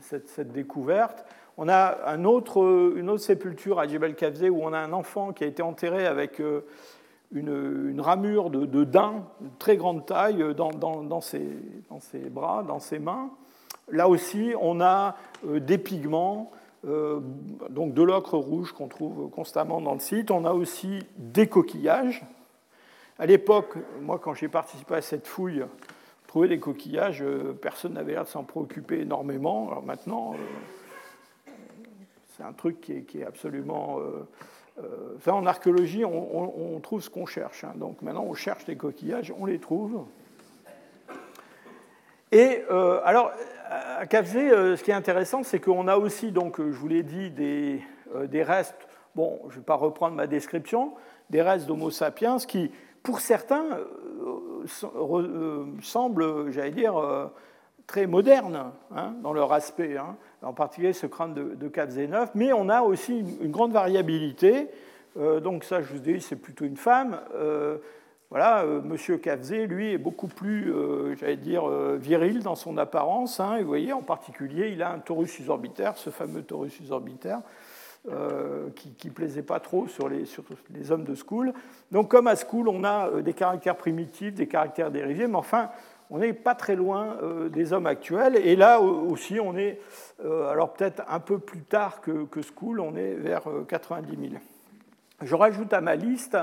cette, cette, découverte. On a un autre, une autre sépulture à Djebel Kafze où on a un enfant qui a été enterré avec euh, une, ramure de, de daim de très grande taille dans, dans, ses, dans ses bras, dans ses mains. Là aussi, on a euh, des pigments, euh, donc de l'ocre rouge qu'on trouve constamment dans le site. On a aussi des coquillages. À l'époque, moi, quand j'ai participé à cette fouille, trouver des coquillages, euh, personne n'avait l'air de s'en préoccuper énormément. Alors maintenant, c'est un truc qui est, absolument. En archéologie, on, trouve ce qu'on cherche. Hein. Donc maintenant, on cherche des coquillages, on les trouve. Et alors, à Cavzé, euh, ce qui est intéressant, c'est qu'on a aussi, donc, euh, je vous l'ai dit, des, euh, restes, bon, je ne vais pas reprendre ma description, des restes d'Homo sapiens qui, pour certains, semblent, j'allais dire, très modernes hein, dans leur aspect, hein, en particulier ce crâne de, de 9, mais on a aussi une, grande variabilité. donc ça, je vous dis, c'est plutôt une femme. Voilà, euh, Monsieur lui, est beaucoup plus, euh, j'allais dire, euh, viril dans son apparence. Hein, vous voyez, en particulier, il a un torus susorbitaire, ce fameux torus susorbitaire, qui ne plaisait pas trop sur les, sur les, hommes de School. Donc, comme à School, on a des caractères primitifs, des caractères dérivés, mais enfin, on n'est pas très loin des hommes actuels. Et là aussi, on est, alors peut-être un peu plus tard que, que School, on est vers 90 000. Je rajoute à ma liste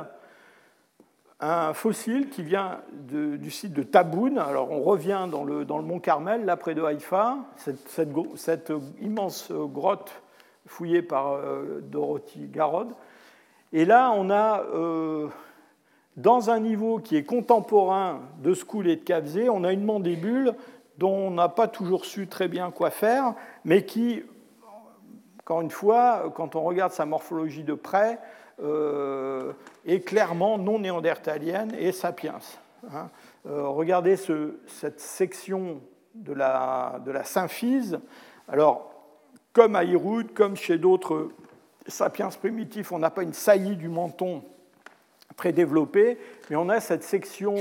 un fossile qui vient du site de Taboun. Alors on revient dans le, dans le mont Carmel, là près de Haïfa, cette, immense grotte fouillée par euh, Dorothy Garrod. Et là, on a, euh, dans un niveau qui est contemporain de Skoul et de Kavzé, on a une mandibule dont on n'a pas toujours su très bien quoi faire, mais qui, encore une fois, quand on regarde sa morphologie de près, est clairement non néandertalienne et sapiens. Hein. Euh, regardez cette section de la, de symphyse. Alors, comme à Hiroud, comme chez d'autres sapiens primitifs, on n'a pas une saillie du menton très développée, mais on a cette section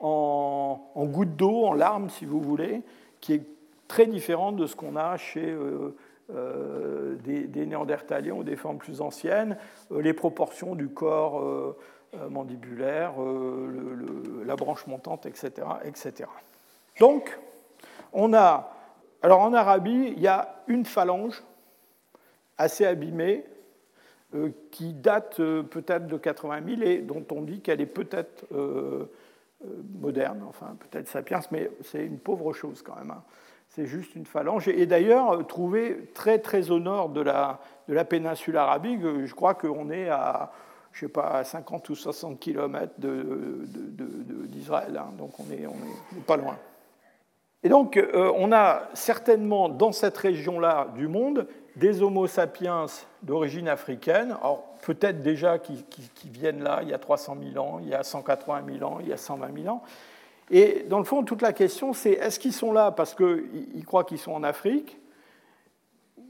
en, en goutte d'eau, en larmes, si vous voulez, qui est très différente de ce qu'on a chez euh, euh, des, néandertaliens ou des formes plus anciennes, euh, les proportions du corps euh, mandibulaire, la branche montante, etc., etc. Donc, on a, alors en Arabie, il y a une phalange assez abîmée qui date peut-être de 80 000 et dont on dit qu'elle est peut-être moderne, enfin peut-être sapiens, mais c'est une pauvre chose quand même. Hein. C'est juste une phalange. Et d'ailleurs, trouvé très très au nord de la, de la péninsule arabique, je crois qu'on est à, je sais pas, à 50 ou 60 km d'Israël. Hein. donc on n'est on est pas loin. Et donc, euh, on a certainement dans cette région-là du monde des Homo sapiens d'origine africaine, alors peut-être déjà qui, qui, viennent là il y a 300 000 ans, il y a 180 000 ans, il y a 120 000 ans, et dans le fond, toute la question, c'est est-ce qu'ils sont là parce qu'ils croient qu'ils sont en Afrique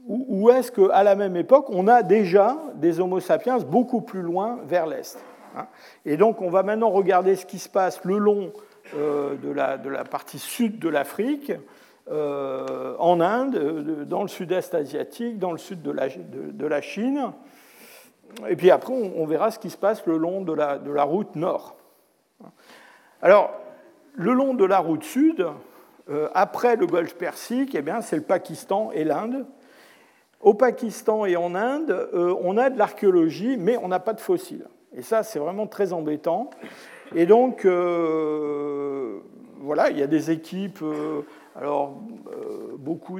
ou est-ce qu'à la même époque, on a déjà des Homo sapiens beaucoup plus loin vers l'Est hein Et donc, on va maintenant regarder ce qui se passe le long euh, de la, partie sud de l'Afrique, euh, en Inde, dans le sud-est asiatique, dans le sud de la, de, la, Chine. Et puis après, on, verra ce qui se passe le long de la, de la route nord. Alors, le long de la route sud, après le Golfe Persique, eh c'est le Pakistan et l'Inde. Au Pakistan et en Inde, on a de l'archéologie, mais on n'a pas de fossiles. Et ça, c'est vraiment très embêtant. Et donc, voilà, il y a des équipes, alors beaucoup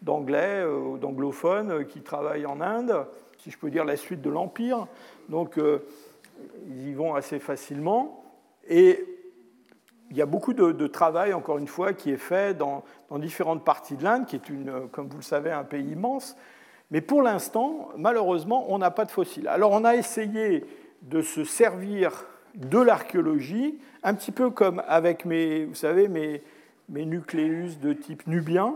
d'anglais, d'anglophones qui travaillent en Inde, si je peux dire la suite de l'Empire. Donc, ils y vont assez facilement. Et il y a beaucoup de, travail, encore une fois, qui est fait dans, différentes parties de l'Inde, qui est, une, comme vous le savez, un pays immense. Mais pour l'instant, malheureusement, on n'a pas de fossiles. Alors on a essayé de se servir de l'archéologie, un petit peu comme avec mes, vous savez, mes, mes nucléus de type nubien,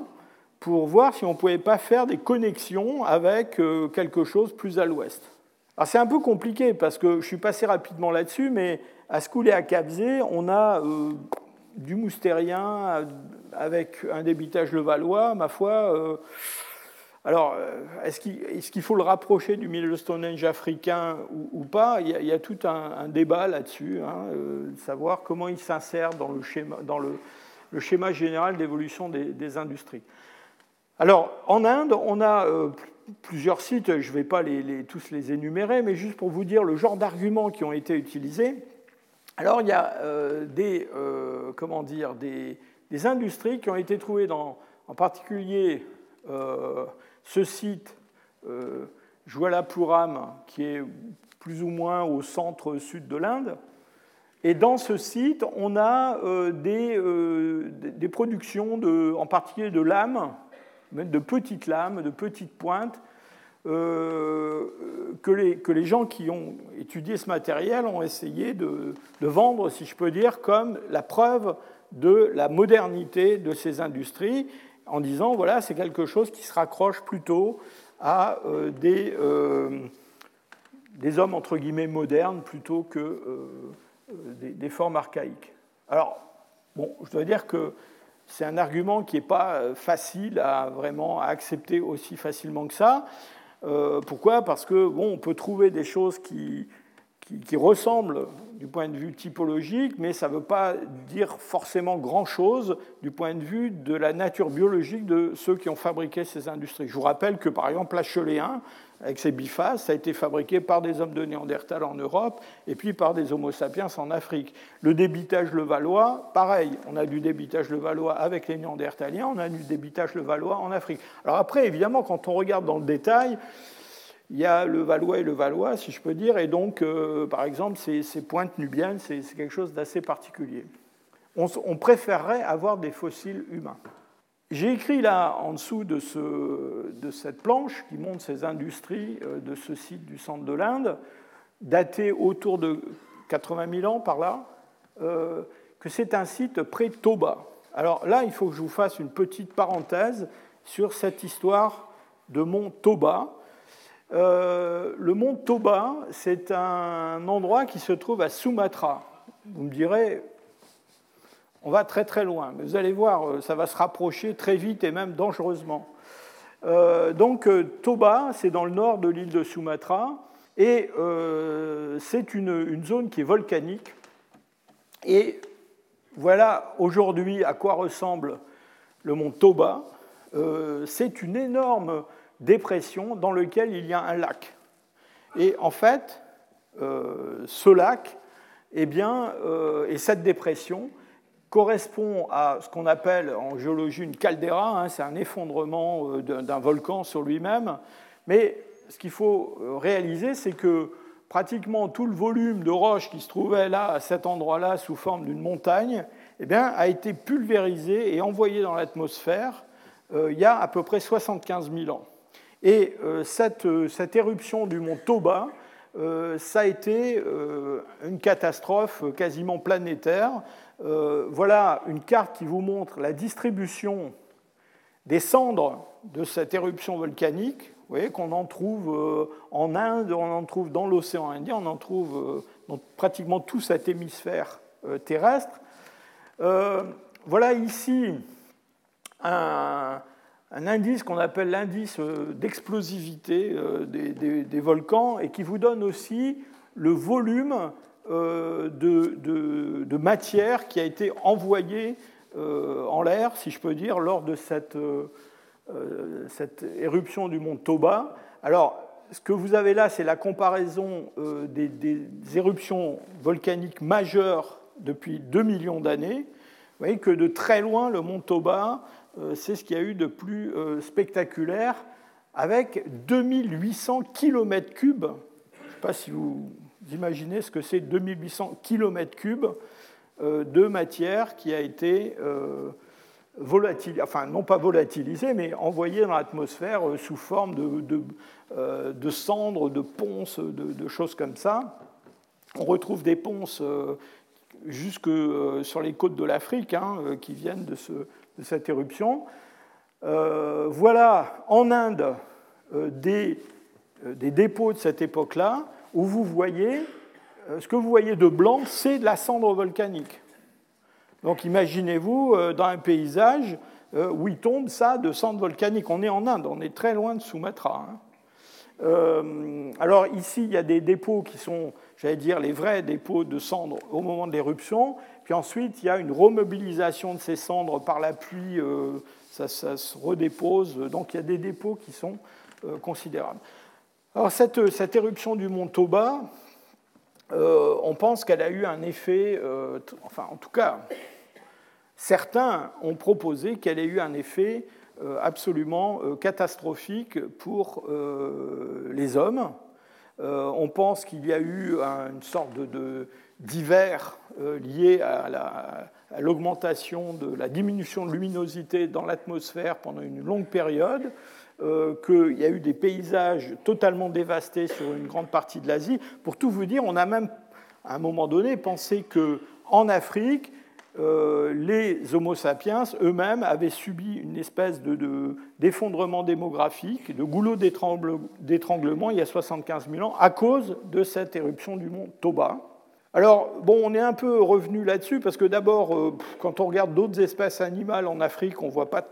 pour voir si on ne pouvait pas faire des connexions avec euh, quelque chose plus à l'ouest. Alors c'est un peu compliqué parce que je suis passé rapidement là-dessus, mais à Scoulé à Capzé, on a euh, du moustérien avec un débitage levallois, ma foi. Euh, alors, euh, est-ce qu'il faut le rapprocher du milieu Stonehenge africain ou, pas? Il y, a, tout un, débat là-dessus, hein, savoir comment il s'insère dans, le schéma, général d'évolution des, industries. Alors, en Inde, on a plusieurs sites, je ne vais pas tous les énumérer, mais juste pour vous dire le genre d'arguments qui ont été utilisés. Alors il y a euh, des, euh, comment dire, des, industries qui ont été trouvées dans, en particulier, euh, ce site, Jualapuram, qui est plus ou moins au centre-sud de l'Inde. Et dans ce site, on a des, des, productions, de, en particulier de lames, de petites lames, de petites pointes, euh, que, les, que, les, gens qui ont étudié ce matériel ont essayé de, vendre, si je peux dire, comme la preuve de la modernité de ces industries, en disant, voilà, c'est quelque chose qui se raccroche plutôt à euh, des, euh, des, hommes, entre guillemets, modernes, plutôt que des, des, formes archaïques. Alors, bon, je dois dire que c'est un argument qui n'est pas facile à vraiment accepter aussi facilement que ça. Euh, pourquoi? Parce que bon, on peut trouver des choses qui, qui, ressemblent du point de vue typologique, mais ça ne veut pas dire forcément grand-chose du point de vue de la nature biologique de ceux qui ont fabriqué ces industries. Je vous rappelle que, par exemple, la Cheléen, avec ses bifaces, ça a été fabriqué par des hommes de Néandertal en Europe et puis par des Homo sapiens en Afrique. Le débitage levallois, pareil, on a du débitage levallois avec les Néandertaliens, on a du débitage levallois en Afrique. Alors après, évidemment, quand on regarde dans le détail, il y a le Valois et le Valois, si je peux dire, et donc, euh, par exemple, ces, pointes nubiennes, c'est quelque chose d'assez particulier. On, préférerait avoir des fossiles humains. J'ai écrit là en dessous de, cette planche qui montre ces industries euh, de ce site du centre de l'Inde, daté autour de 80 000 ans par là, euh, que c'est un site près Toba. Alors là, il faut que je vous fasse une petite parenthèse sur cette histoire de mont Toba, euh, le mont Toba, c'est un endroit qui se trouve à Sumatra. Vous me direz, on va très très loin, mais vous allez voir, euh, ça va se rapprocher très vite et même dangereusement. Euh, donc Toba, c'est dans le nord de l'île de Sumatra, et c'est une, une, zone qui est volcanique. Et voilà aujourd'hui à quoi ressemble le mont Toba. c'est une énorme dépression dans lequel il y a un lac. Et en fait, euh, ce lac eh bien, euh, et cette dépression correspond à ce qu'on appelle en géologie une caldeira, hein, c'est un effondrement euh, d'un volcan sur lui-même. Mais ce qu'il faut réaliser, c'est que pratiquement tout le volume de roches qui se trouvait là, à cet endroit-là, sous forme d'une montagne, eh bien, a été pulvérisé et envoyé dans l'atmosphère il y a à peu près 75 000 ans. Et euh, euh, cette, éruption du mont Toba, euh, ça a été une catastrophe quasiment planétaire. voilà une carte qui vous montre la distribution des cendres de cette éruption volcanique. Vous voyez qu'on en trouve en Inde, on en trouve dans l'océan Indien, on en trouve dans pratiquement tout cet hémisphère terrestre. voilà ici un, un indice qu'on appelle l'indice euh, d'explosivité euh, des, volcans et qui vous donne aussi le volume euh, de, matière qui a été envoyée en l'air, si je peux dire, lors de cette, éruption du mont Toba. Alors, ce que vous avez là, c'est la comparaison des, des, éruptions volcaniques majeures depuis 2 millions d'années. Vous voyez que de très loin, le mont Toba, c'est ce qu'il y a eu de plus spectaculaire, avec 2800 km3. Je ne sais pas si vous imaginez ce que c'est 2800 km3 de matière qui a été euh, volatilisée, enfin non pas volatilisée, mais envoyée dans l'atmosphère euh, sous forme de, euh, de, cendres, de ponces, de, choses comme ça. On retrouve des ponces jusque sur les côtes de l'Afrique hein, qui viennent de, ce, de, cette éruption. voilà en Inde des, des dépôts de cette époque-là où vous voyez euh, ce que vous voyez de blanc, c'est de la cendre volcanique. Donc imaginez-vous euh, dans un paysage euh, où il tombe ça de cendre volcanique. On est en Inde, on est très loin de Sumatra. Hein. Alors ici, il y a des dépôts qui sont, j'allais dire, les vrais dépôts de cendres au moment de l'éruption. Puis ensuite, il y a une remobilisation de ces cendres par la pluie, ça, se redépose. Donc il y a des dépôts qui sont considérables. Alors cette, cette éruption du mont Toba, euh, on pense qu'elle a eu un effet, euh, enfin en tout cas, certains ont proposé qu'elle ait eu un effet euh, absolument catastrophique pour les hommes. on pense qu'il y a eu une sorte d'hiver lié à l'augmentation de la diminution de luminosité dans l'atmosphère pendant une longue période. Euh, qu'il y a eu des paysages totalement dévastés sur une grande partie de l'Asie. Pour tout vous dire, on a même à un moment donné pensé qu'en Afrique, euh, les Homo sapiens eux-mêmes avaient subi une espèce d'effondrement de, démographique, de goulot d'étranglement il y a 75 000 ans à cause de cette éruption du mont Toba. Alors, bon, on est un peu revenu là-dessus parce que d'abord, euh, quand on regarde d'autres espèces animales en Afrique, on ne voit pas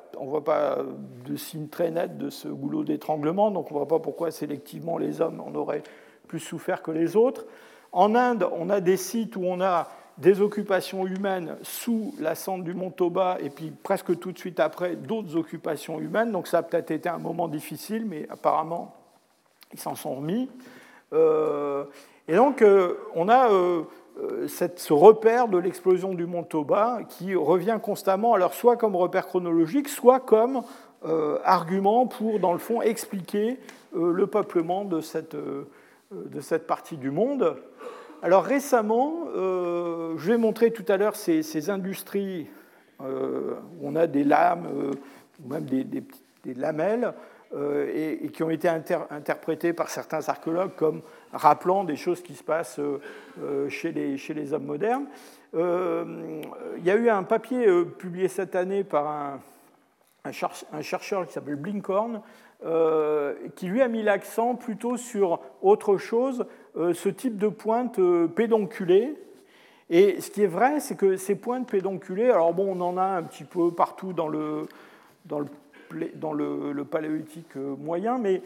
de signes très nets de ce goulot d'étranglement, donc on ne voit pas pourquoi sélectivement les hommes en auraient plus souffert que les autres. En Inde, on a des sites où on a des occupations humaines sous la cendre du mont Toba et puis presque tout de suite après d'autres occupations humaines, donc ça a peut-être été un moment difficile, mais apparemment ils s'en sont remis. Euh, et donc, euh, on a euh, ce repère de l'explosion du mont Toba qui revient constamment, alors soit comme repère chronologique, soit comme argument pour, dans le fond, expliquer le peuplement de cette partie du monde. Alors récemment, je vais montrer tout à l'heure ces, industries où on a des lames, ou même des, lamelles, et, qui ont été interprétées par certains archéologues comme rappelant des choses qui se passent euh, euh, chez les, hommes modernes. Euh, il y a eu un papier publié cette année par un, un chercheur qui s'appelle Blinkhorn, qui lui a mis l'accent plutôt sur autre chose, ce type de pointe pédonculée. Et ce qui est vrai, c'est que ces pointes pédonculées, alors bon, on en a un petit peu partout dans le, dans le, paléolithique moyen, mais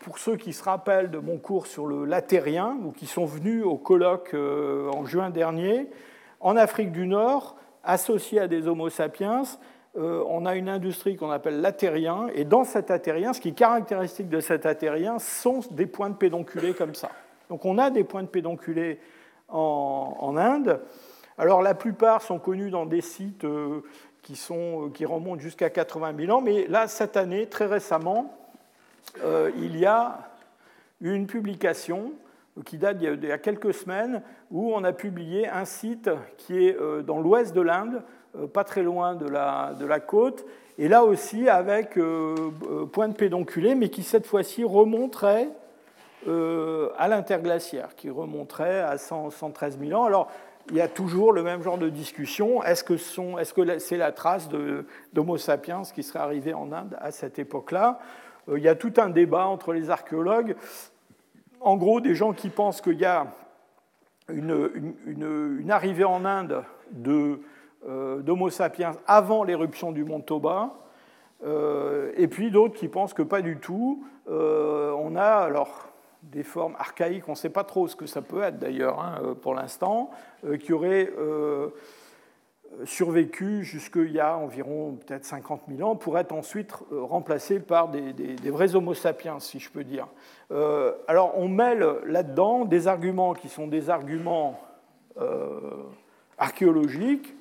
pour ceux qui se rappellent de mon cours sur le latérien ou qui sont venus au colloque euh, en juin dernier, en Afrique du Nord, associé à des Homo sapiens, euh, on a une industrie qu'on appelle latérien, et dans cet atérien, ce qui est caractéristique de cet atérien, sont des points de pédonculés comme ça. Donc on a des points de pédonculés en, Inde. Alors la plupart sont connus dans des sites euh, qui, sont, qui remontent jusqu'à 80 000 ans, mais là, cette année, très récemment, euh, il y a une publication qui date d'il y a quelques semaines où on a publié un site qui est euh, dans l'ouest de l'Inde, euh, pas très loin de la, de la côte, et là aussi avec point de pédonculé, mais qui cette fois-ci remonterait à l'interglaciaire, qui remonterait à 113 000 ans. Alors, il y a toujours le même genre de discussion. Est-ce que c'est -ce la trace d'Homo sapiens qui serait arrivé en Inde à cette époque-là? Euh, il y a tout un débat entre les archéologues. En gros, des gens qui pensent qu'il y a une, arrivée en Inde euh, d'Homo sapiens avant l'éruption du mont Toba, euh, et puis d'autres qui pensent que pas du tout. on a alors des formes archaïques, on ne sait pas trop ce que ça peut être d'ailleurs hein, pour l'instant, qui auraient survécu jusqu'il y a environ peut-être 50 000 ans pour être ensuite remplacé par des, vrais Homo sapiens, si je peux dire. alors on mêle là-dedans des arguments qui sont des arguments archéologiques.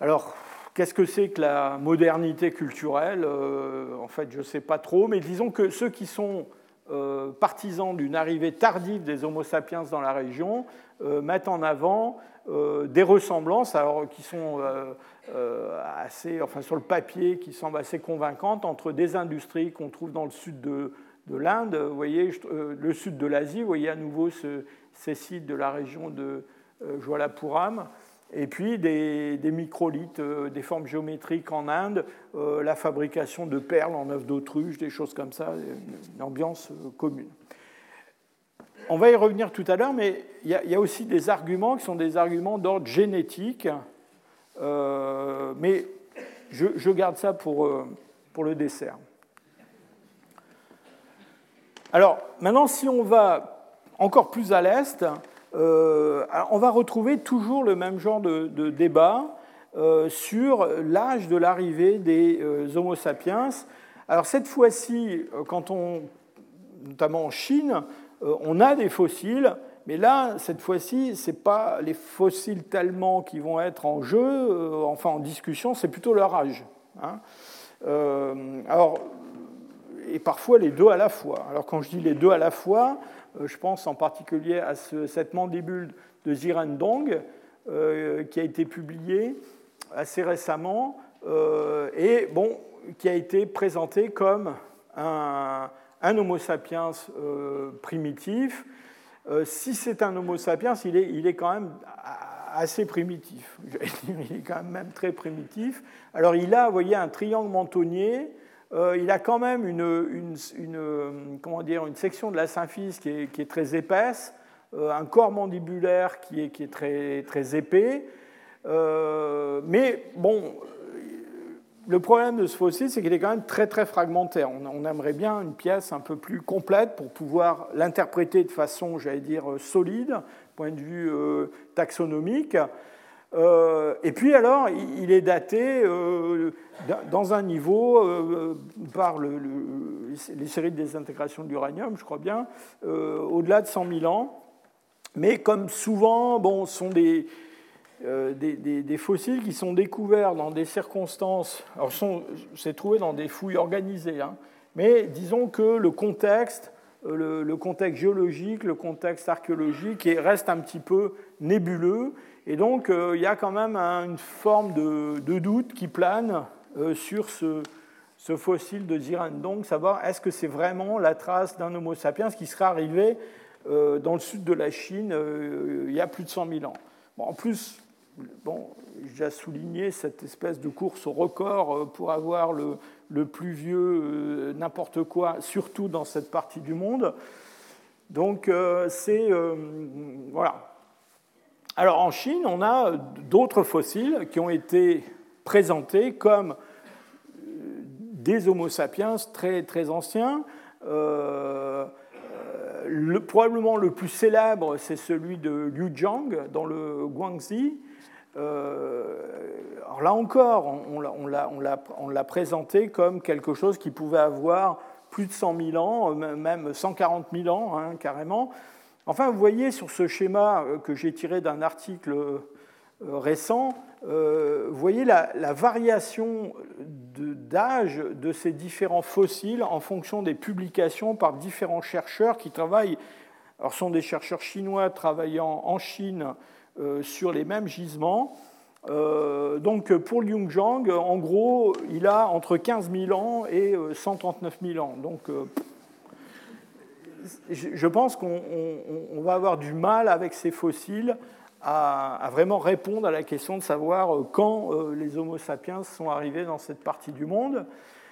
Alors, qu'est-ce que c'est que la modernité culturelle En fait, je ne sais pas trop, mais disons que ceux qui sont euh, partisans d'une arrivée tardive des Homo sapiens dans la région euh, mettent en avant euh, des ressemblances alors, qui sont assez, enfin sur le papier, qui semblent assez convaincantes entre des industries qu'on trouve dans le sud de, l'Inde, vous voyez, le sud de l'Asie, vous voyez à nouveau ces sites de la région de Joalapuram, et puis des, microlithes, euh, des formes géométriques en Inde, euh, la fabrication de perles en œuvre d'autruche, des choses comme ça, une ambiance euh, commune. On va y revenir tout à l'heure, mais il y, a aussi des arguments qui sont des arguments d'ordre génétique, mais je, garde ça pour, pour le dessert. Alors, maintenant, si on va encore plus à l'est, on va retrouver toujours le même genre de, débat euh, sur l'âge de l'arrivée des euh, Homo sapiens. Alors cette fois-ci, quand on, notamment en Chine, on a des fossiles, mais là, cette fois-ci, ce n'est pas les fossiles tellement qui vont être en jeu, enfin en discussion, c'est plutôt leur âge. Hein. alors, et parfois les deux à la fois. Alors quand je dis les deux à la fois, euh, je pense en particulier à cette mandibule de Zirendong euh, qui a été publiée assez récemment euh, et bon, qui a été présentée comme un, Homo sapiens primitif. si c'est un Homo sapiens, il est, quand même assez primitif. Il est quand même très primitif. Alors il a, voyez, un triangle mentonnier euh, il a quand même une, comment dire, une section de la symphyse qui est, très épaisse, euh, un corps mandibulaire qui est, très, très, épais. Euh, mais bon, le problème de ce fossile, c'est qu'il est quand même très très fragmentaire. On, aimerait bien une pièce un peu plus complète pour pouvoir l'interpréter de façon, j'allais dire, solide, point de vue taxonomique. Euh, et puis alors, il est daté euh, dans un niveau euh, par les séries de désintégration de l'uranium, je crois bien, au-delà de 100 000 ans. Mais comme souvent, bon, ce sont des, des, fossiles qui sont découverts dans des circonstances. Alors, c'est trouvé dans des fouilles organisées, hein, mais disons que le contexte, le, contexte géologique, le contexte archéologique reste un petit peu nébuleux. Et donc, euh, il y a quand même une forme de, doute qui plane euh, sur ce, fossile de Zirendong, savoir est-ce que c'est vraiment la trace d'un Homo sapiens qui serait arrivé euh, dans le sud de la Chine il y a plus de 100 000 ans? en plus, bon, j'ai souligné cette espèce de course au record pour avoir le plus vieux n'importe quoi, surtout dans cette partie du monde. Donc, c'est. voilà. Alors en Chine, on a d'autres fossiles qui ont été présentés comme euh, des Homo sapiens très, très anciens. Euh, le, probablement le plus célèbre, c'est celui de Liu Zhang dans le Guangxi. Euh, alors là encore, on, l'a présenté comme quelque chose qui pouvait avoir plus de 100 000 ans, même 140 000 ans hein, carrément. Enfin, vous voyez sur ce schéma euh, que j'ai tiré d'un article euh, récent, euh, vous voyez la, variation d'âge de, ces différents fossiles en fonction des publications par différents chercheurs qui travaillent. Alors, ce sont des chercheurs chinois travaillant en Chine sur les mêmes gisements. donc, pour Liu en gros, il a entre 15 000 ans et 139 000 ans. Donc, je pense qu'on va avoir du mal avec ces fossiles à, vraiment répondre à la question de savoir euh, quand euh, les Homo sapiens sont arrivés dans cette partie du monde.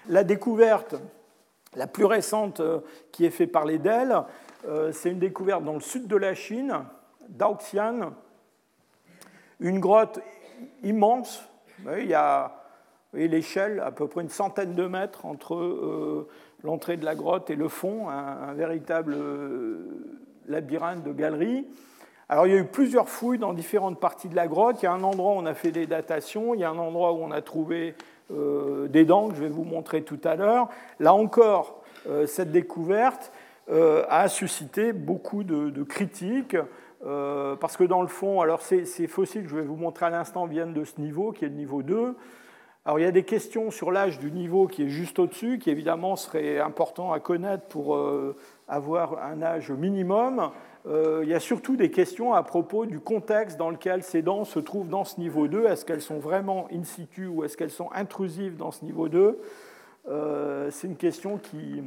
La découverte la plus récente euh, qui est faite par les DEL, c'est une découverte dans le sud de la Chine, Daoxian, une grotte immense. Il y a l'échelle, à peu près une centaine de mètres entre l'entrée de la grotte et le fond, un, véritable euh, labyrinthe de galeries. Alors il y a eu plusieurs fouilles dans différentes parties de la grotte. Il y a un endroit où on a fait des datations, il y a un endroit où on a trouvé euh, des dents que je vais vous montrer tout à l'heure. Là encore, euh, cette découverte a suscité beaucoup de, critiques. parce que dans le fond, alors ces, ces, fossiles que je vais vous montrer à l'instant viennent de ce niveau, qui est le niveau 2. Alors il y a des questions sur l'âge du niveau qui est juste au-dessus, qui évidemment serait important à connaître pour avoir un âge minimum. Euh, il y a surtout des questions à propos du contexte dans lequel ces dents se trouvent dans ce niveau 2. Est-ce qu'elles sont vraiment in situ ou est-ce qu'elles sont intrusives dans ce niveau 2 euh, C'est une question qui,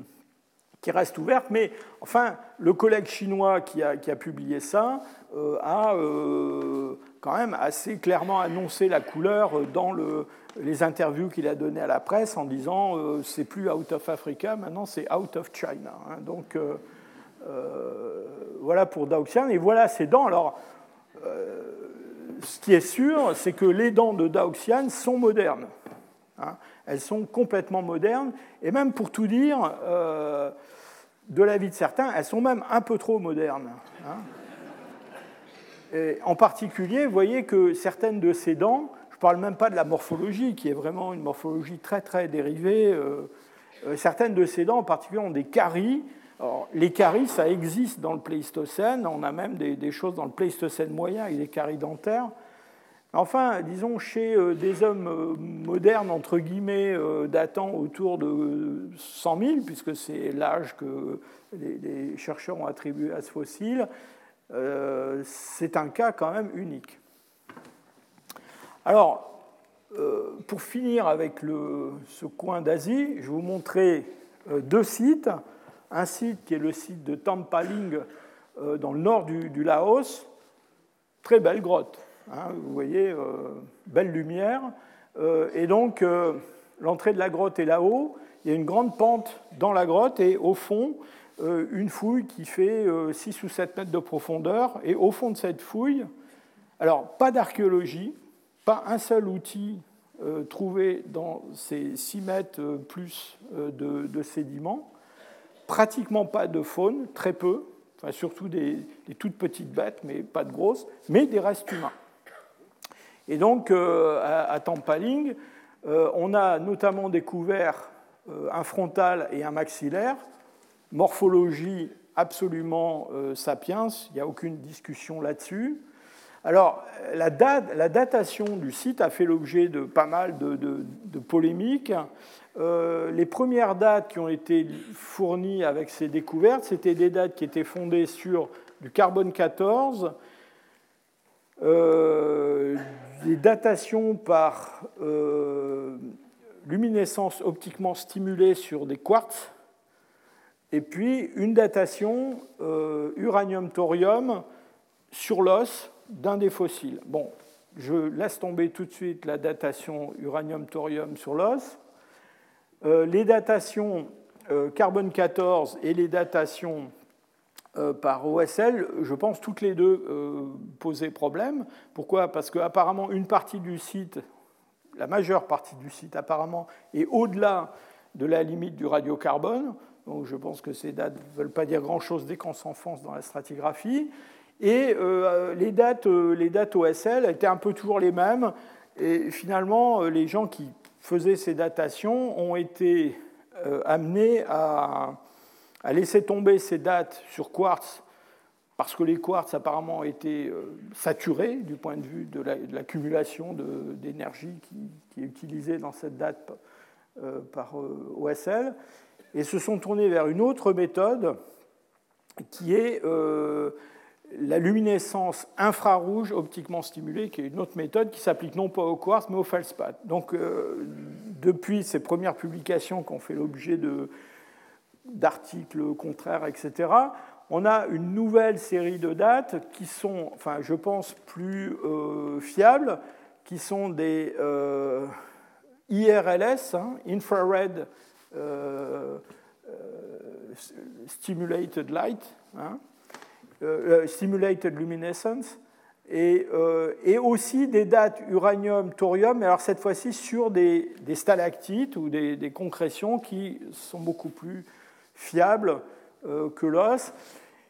qui, reste ouverte. Mais enfin, le collègue chinois qui a, qui a publié ça euh, a quand même assez clairement annoncé la couleur dans le, les interviews qu'il a données à la presse en disant c'est plus out of Africa, maintenant c'est out of China. Hein. Donc euh, voilà pour Daoxian. Et voilà ces dents. Alors, euh, ce qui est sûr, c'est que les dents de Daoxian sont modernes. Hein. Elles sont complètement modernes. Et même pour tout dire, euh, de l'avis de certains, elles sont même un peu trop modernes. Hein. Et en particulier, vous voyez que certaines de ces dents, je ne parle même pas de la morphologie, qui est vraiment une morphologie très très dérivée, certaines de ces dents en particulier ont des caries les caries, ça existe dans le Pléistocène. On a même des, choses dans le Pléistocène moyen avec des caries dentaires. Enfin, disons, chez euh, des hommes euh, modernes, entre guillemets, euh, datant autour de 100 000, puisque c'est l'âge que les, chercheurs ont attribué à ce fossile, c'est un cas quand même unique. Alors, pour finir avec ce coin d'Asie, je vais vous montrer deux sites un site qui est le site de Tampaling euh, dans le nord du, Laos. Très belle grotte, hein, vous voyez, euh, belle lumière. Euh, et donc, l'entrée de la grotte est là-haut. Il y a une grande pente dans la grotte et au fond, une fouille qui fait 6 ou 7 mètres de profondeur. Et au fond de cette fouille, alors pas d'archéologie, pas un seul outil trouvé dans ces 6 mètres plus de sédiments pratiquement pas de faune, très peu, enfin, surtout des, toutes petites bêtes, mais pas de grosses, mais des restes humains. Et donc, euh, à, Tampaling, euh, on a notamment découvert euh, un frontal et un maxillaire, morphologie absolument sapiens, il n'y a aucune discussion là-dessus. Alors, la, datation du site a fait l'objet de pas mal de polémiques. Euh, les premières dates qui ont été fournies avec ces découvertes, c'était des dates qui étaient fondées sur du carbone 14, euh, des datations par euh, luminescence optiquement stimulée sur des quartz, et puis une datation uranium-thorium sur l'os d'un des fossiles. Bon, je laisse tomber tout de suite la datation uranium-thorium sur l'os. Euh, les datations euh, carbone 14 et les datations euh, par OSL, je pense toutes les deux posaient problème. Pourquoi? Parce qu'apparemment une partie du site, la majeure partie du site apparemment, est au-delà de la limite du radiocarbone. Donc je pense que ces dates ne veulent pas dire grand-chose dès qu'on s'enfonce dans la stratigraphie. Et les, dates, les dates OSL étaient un peu toujours les mêmes. Et finalement, les gens qui faisaient ces datations ont été euh, amenés à, laisser tomber ces dates sur quartz parce que les quartz apparemment étaient euh, saturés du point de vue de l'accumulation d'énergie qui, est utilisée dans cette date euh, par OSL, et se sont tournés vers une autre méthode qui est la luminescence infrarouge optiquement stimulée, qui est une autre méthode qui s'applique non pas au quartz, mais au feldspath. Donc, euh, depuis ces premières publications qui ont fait l'objet d'articles contraires, etc., on a une nouvelle série de dates qui sont, enfin, je pense, plus euh, fiables, qui sont des euh, IRLS, hein, Infrared Stimulated Light, hein, euh, euh, stimulated luminescence, et, euh, aussi des dates uranium-thorium, mais alors cette fois-ci sur des, stalactites ou des, concrétions qui sont beaucoup plus fiables que l'os.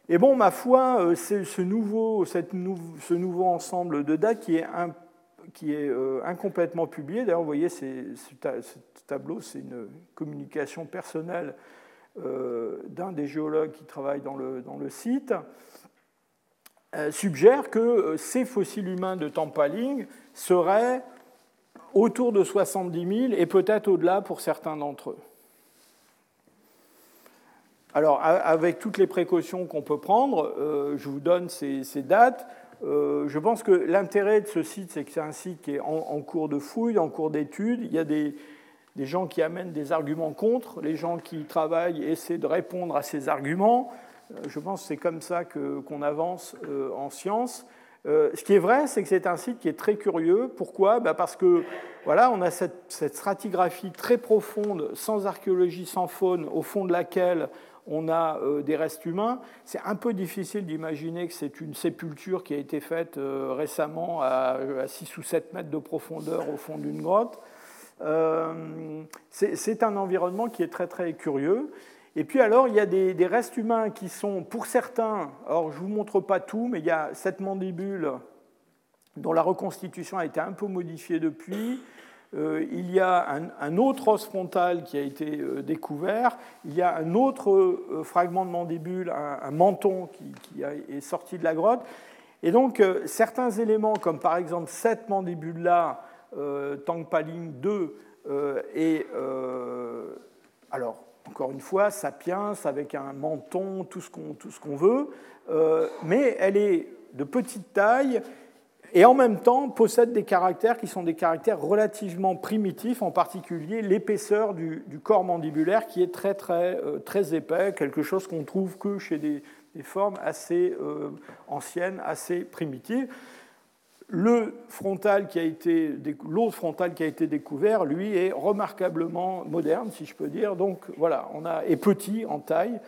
Et bon, ma foi, c'est ce nouveau, cette ce nouveau ensemble de dates qui est, qui est incomplètement publié. D'ailleurs, vous voyez, ce tableau, c'est une communication personnelle d'un des géologues qui travaille dans le, dans le site. Euh, suggère que euh, ces fossiles humains de Tampaling seraient autour de 70 000 et peut-être au-delà pour certains d'entre eux. Alors, avec toutes les précautions qu'on peut prendre, euh, je vous donne ces, dates. Je pense que l'intérêt de ce site, c'est que c'est un site qui est en, cours de fouille, en cours d'étude. Il y a des, gens qui amènent des arguments contre, les gens qui travaillent essaient de répondre à ces arguments. Euh, je pense que c'est comme ça qu'on avance euh, en science. Euh, ce qui est vrai, c'est que c'est un site qui est très curieux. Pourquoi? Bah, Parce que voilà, on a cette, stratigraphie très profonde, sans archéologie, sans faune, au fond de laquelle on a des restes humains. C'est un peu difficile d'imaginer que c'est une sépulture qui a été faite récemment à, 6 ou 7 mètres de profondeur au fond d'une grotte. c'est un environnement qui est très très curieux. Et puis alors, il y a des, restes humains qui sont, pour certains, alors je ne vous montre pas tout, mais il y a cette mandibule dont la reconstitution a été un peu modifiée depuis. Euh, il y a un, autre os frontal qui a été euh, découvert. Il y a un autre euh, fragment de mandibule, un, menton qui, est sorti de la grotte. Et donc, certains éléments, comme par exemple cette mandibule-là, Tangpaling 2, et alors encore une fois, sapiens avec un menton, tout ce qu'on veut, mais elle est de petite taille et en même temps possède des caractères qui sont des caractères relativement primitifs, en particulier l'épaisseur du, corps mandibulaire qui est très très, euh, très épais, quelque chose qu'on trouve que chez des, formes assez euh, anciennes, assez primitives. Le frontal qui a été, l'autre frontal qui a été découvert, lui, est remarquablement moderne, si je peux dire. Donc voilà, on a est petit en taille.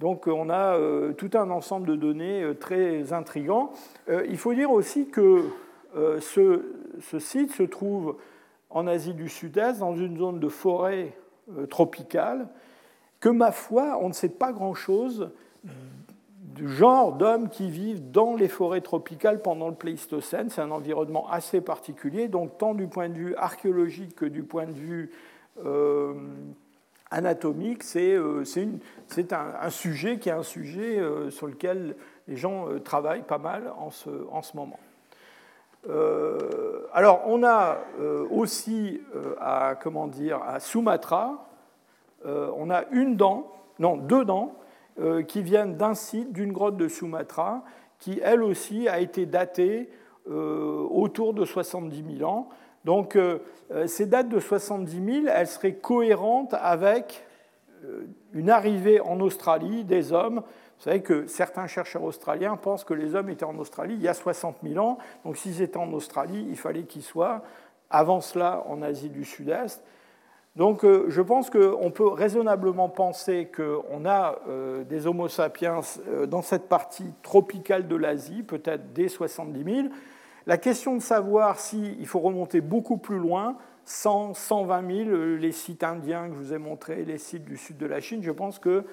Donc on a euh, tout un ensemble de données euh, très intrigants. Euh, il faut dire aussi que ce, site se trouve en Asie du Sud-Est, dans une zone de forêt tropicale, que ma foi, on ne sait pas grand-chose du genre d'hommes qui vivent dans les forêts tropicales pendant le Pléistocène. C'est un environnement assez particulier, donc tant du point de vue archéologique que du point de vue euh, anatomique, c'est euh, un, sujet qui est un sujet euh, sur lequel les gens travaillent pas mal en ce, en ce moment. alors, on a aussi à, comment à Sumatra, on a une dent, non, deux dents, euh, qui viennent d'un site, d'une grotte de Sumatra, qui elle aussi a été datée euh, autour de 70 000 ans. Donc euh, ces dates de 70 000, elles seraient cohérentes avec une arrivée en Australie des hommes. Vous savez que certains chercheurs australiens pensent que les hommes étaient en Australie il y a 60 000 ans. Donc s'ils étaient en Australie, il fallait qu'ils soient avant cela en Asie du Sud-Est. Donc euh, je pense qu'on peut raisonnablement penser qu'on a euh, des Homo sapiens euh, dans cette partie tropicale de l'Asie, peut-être dès 70 000. La question de savoir s'il faut remonter beaucoup plus loin, 100, 120 000, les sites indiens que je vous ai montrés, les sites du sud de la Chine, je pense qu'on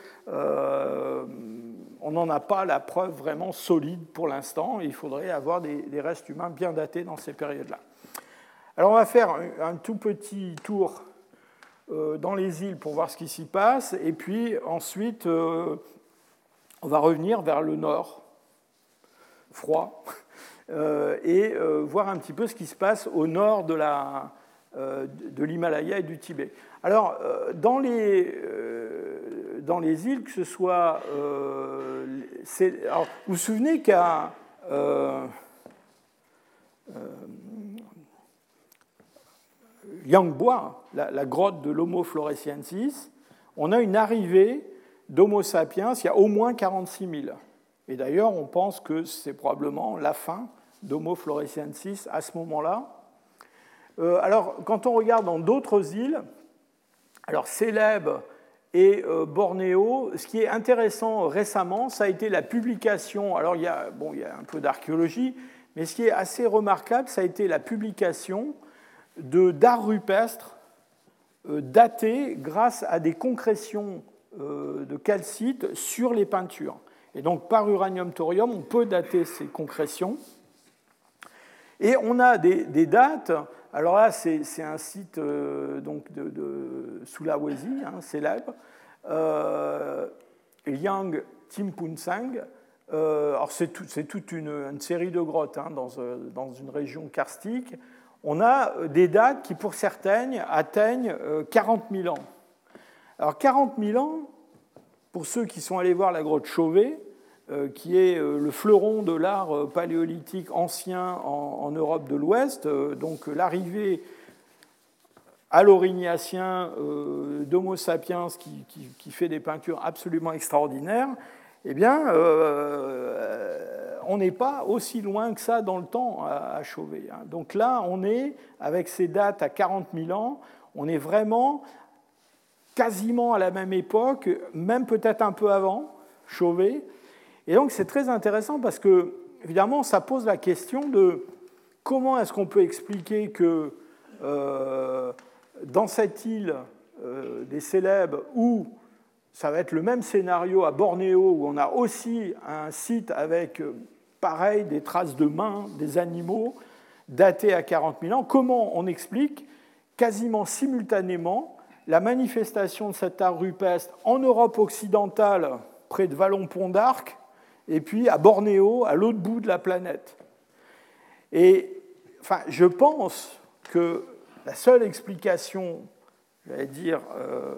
n'en a pas la preuve vraiment solide pour l'instant. Il faudrait avoir des, restes humains bien datés dans ces périodes-là. Alors on va faire un tout petit tour euh, dans les îles pour voir ce qui s'y passe, et puis ensuite euh, on va revenir vers le nord, froid, euh, et voir un petit peu ce qui se passe au nord de la, de l'Himalaya et du Tibet. Alors, dans les, dans les îles, que ce soit. Vous vous souvenez qu'à. Yangbois, la, grotte de l'Homo floresiensis, on a une arrivée d'Homo sapiens il y a au moins 46 000. Et d'ailleurs, on pense que c'est probablement la fin d'Homo floresiensis à ce moment-là. Euh, alors, quand on regarde dans d'autres îles, alors Célèbes et euh, Bornéo, ce qui est intéressant récemment, ça a été la publication. Alors, il y a, bon, il y a un peu d'archéologie, mais ce qui est assez remarquable, ça a été la publication d'art rupestre euh, daté grâce à des concrétions euh, de calcite sur les peintures. Et donc par uranium-thorium, on peut dater ces concrétions. Et on a des, dates. Alors là, c'est un site euh, donc de, Sulawesi, hein, célèbre, euh, Liang Timpunsang. Euh, alors c'est toute une, série de grottes hein, dans, dans, une région karstique. On a des dates qui, pour certaines, atteignent 40 000 ans. Alors 40 000 ans, pour ceux qui sont allés voir la grotte Chauvet, qui est euh, le fleuron de l'art euh, paléolithique ancien en, Europe de l'Ouest, donc l'arrivée à l'orignacien d'Homo sapiens qui, fait des peintures absolument extraordinaires, eh bien, on n'est pas aussi loin que ça dans le temps à, Chauvet. Hein. Donc là, on est, avec ces dates à 40 000 ans, on est vraiment quasiment à la même époque, même peut-être un peu avant Chauvet, et donc c'est très intéressant parce que, évidemment, ça pose la question de comment est-ce qu'on peut expliquer que euh, dans cette île euh, des célèbres où ça va être le même scénario à Bornéo, où on a aussi un site avec, euh, pareil, des traces de mains des animaux datés à 40 000 ans, comment on explique quasiment simultanément la manifestation de cet art rupestre en Europe occidentale, près de Vallon-Pont d'Arc, et puis à Bornéo, à l'autre bout de la planète. Et enfin, je pense que la seule explication, j'allais dire, euh,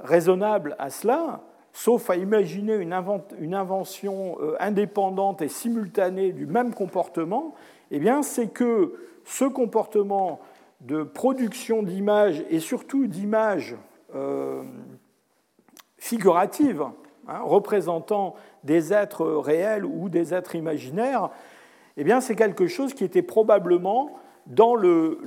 raisonnable à cela, sauf à imaginer une, invention euh, indépendante et simultanée du même comportement, eh bien, c'est que ce comportement de production d'images et surtout d'images euh, figuratives, hein, représentant des êtres réels ou des êtres imaginaires, eh bien, c'est quelque chose qui était probablement dans le,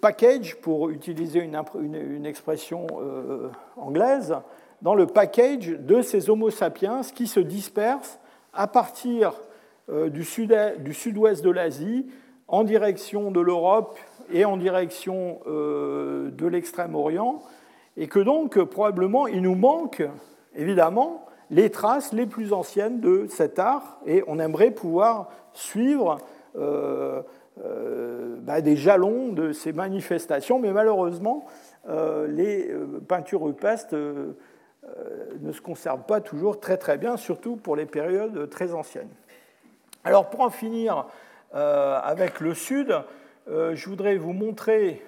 package, pour utiliser une, une, expression euh, anglaise, dans le package de ces Homo sapiens qui se dispersent à partir euh, du sud-ouest de l'Asie en direction de l'Europe et en direction euh, de l'Extrême-Orient, et que donc probablement il nous manque évidemment les traces les plus anciennes de cet art, et on aimerait pouvoir suivre euh, euh, bah, des jalons de ces manifestations, mais malheureusement, euh, les peintures rupestres ne se conservent pas toujours très très bien, surtout pour les périodes très anciennes. Alors pour en finir avec le Sud, je voudrais vous montrer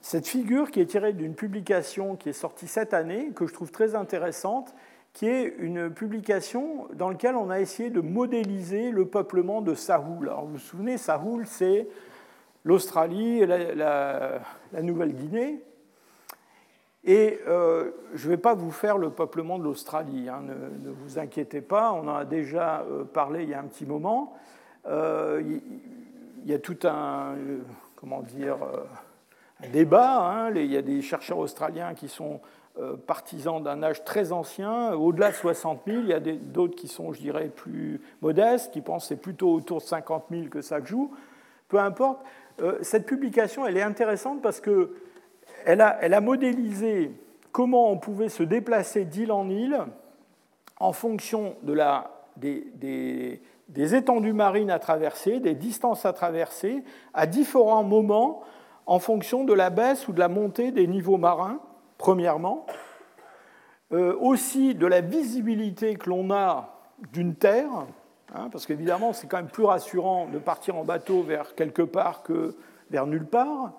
cette figure qui est tirée d'une publication qui est sortie cette année, que je trouve très intéressante, qui est une publication dans laquelle on a essayé de modéliser le peuplement de Sahoul. Alors vous vous souvenez, Sahoul, c'est l'Australie et la, Nouvelle-Guinée. Et euh, je ne vais pas vous faire le peuplement de l'Australie, hein, ne, vous inquiétez pas, on en a déjà euh, parlé il y a un petit moment. Euh, il y a tout un, comment dire, débat. Hein. Il y a des chercheurs australiens qui sont euh, partisans d'un âge très ancien, au-delà de 60 000. Il y a d'autres qui sont, je dirais, plus modestes, qui pensent que c'est plutôt autour de 50 000 que ça joue. Peu importe. Euh, cette publication, elle est intéressante parce a, elle a modélisé comment on pouvait se déplacer d'île en île en fonction de la, des étendues marines à traverser, des distances à traverser, à différents moments en fonction de la baisse ou de la montée des niveaux marins, premièrement, euh, aussi de la visibilité que l'on a d'une terre, hein, parce qu'évidemment c'est quand même plus rassurant de partir en bateau vers quelque part que vers nulle part.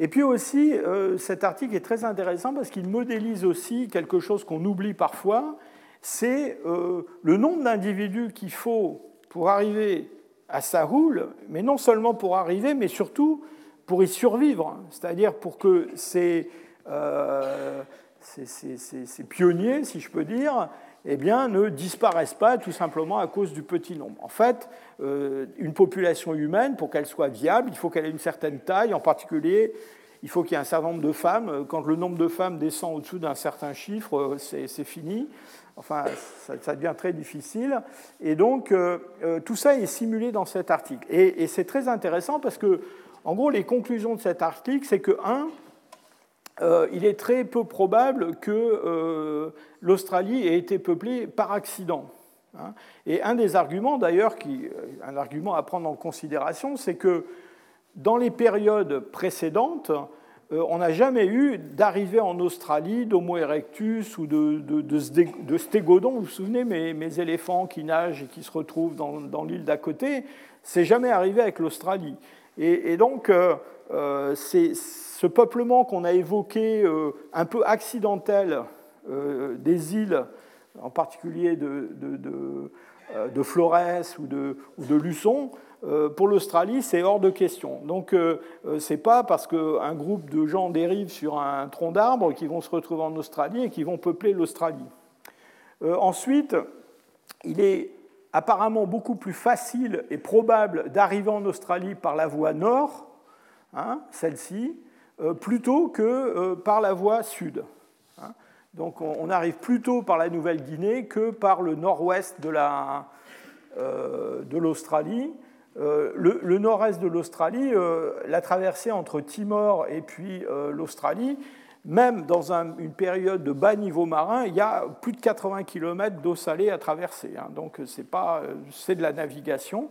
Et puis aussi, euh, cet article est très intéressant parce qu'il modélise aussi quelque chose qu'on oublie parfois, c'est euh, le nombre d'individus qu'il faut pour arriver à Sahoul, mais non seulement pour arriver, mais surtout pour y survivre, c'est-à-dire pour que euh, ces, pionniers, si je peux dire, eh bien, ne disparaissent pas tout simplement à cause du petit nombre. En fait, euh, une population humaine, pour qu'elle soit viable, il faut qu'elle ait une certaine taille, en particulier, il faut qu'il y ait un certain nombre de femmes. Quand le nombre de femmes descend au-dessous d'un certain chiffre, euh, c'est fini. Enfin, ça, devient très difficile. Et donc, tout ça est simulé dans cet article. Et c'est très intéressant parce que en gros, les conclusions de cet article, c'est que, un, il est très peu probable que l'Australie ait été peuplée par accident. Hein. Et un des arguments, d'ailleurs, un argument à prendre en considération, c'est que dans les périodes précédentes, euh, on n'a jamais eu d'arrivée en Australie d'Homo erectus ou de, de, stégodon. Vous vous souvenez, mes, éléphants qui nagent et qui se retrouvent dans, l'île d'à côté, c'est jamais arrivé avec l'Australie. Et, donc, euh, euh, c'est ce peuplement qu'on a évoqué, un peu accidentel, des îles, en particulier de, Flores ou de, de Luçon, euh, pour l'Australie, c'est hors de question. Donc, euh, euh, ce n'est pas parce qu'un groupe de gens dérive sur un tronc d'arbre qu'ils vont se retrouver en Australie et qu'ils vont peupler l'Australie. ensuite, il est apparemment beaucoup plus facile et probable d'arriver en Australie par la voie nord, hein, celle-ci, plutôt que par la voie sud. Hein. Donc on arrive plutôt par la Nouvelle-Guinée que par le nord-ouest de l'Australie. Euh, le, nord-est de l'Australie, euh, la traversée entre Timor et puis euh, l'Australie, même dans une période de bas niveau marin, il y a plus de 80 km d'eau salée à traverser. Hein. donc c'est de la navigation.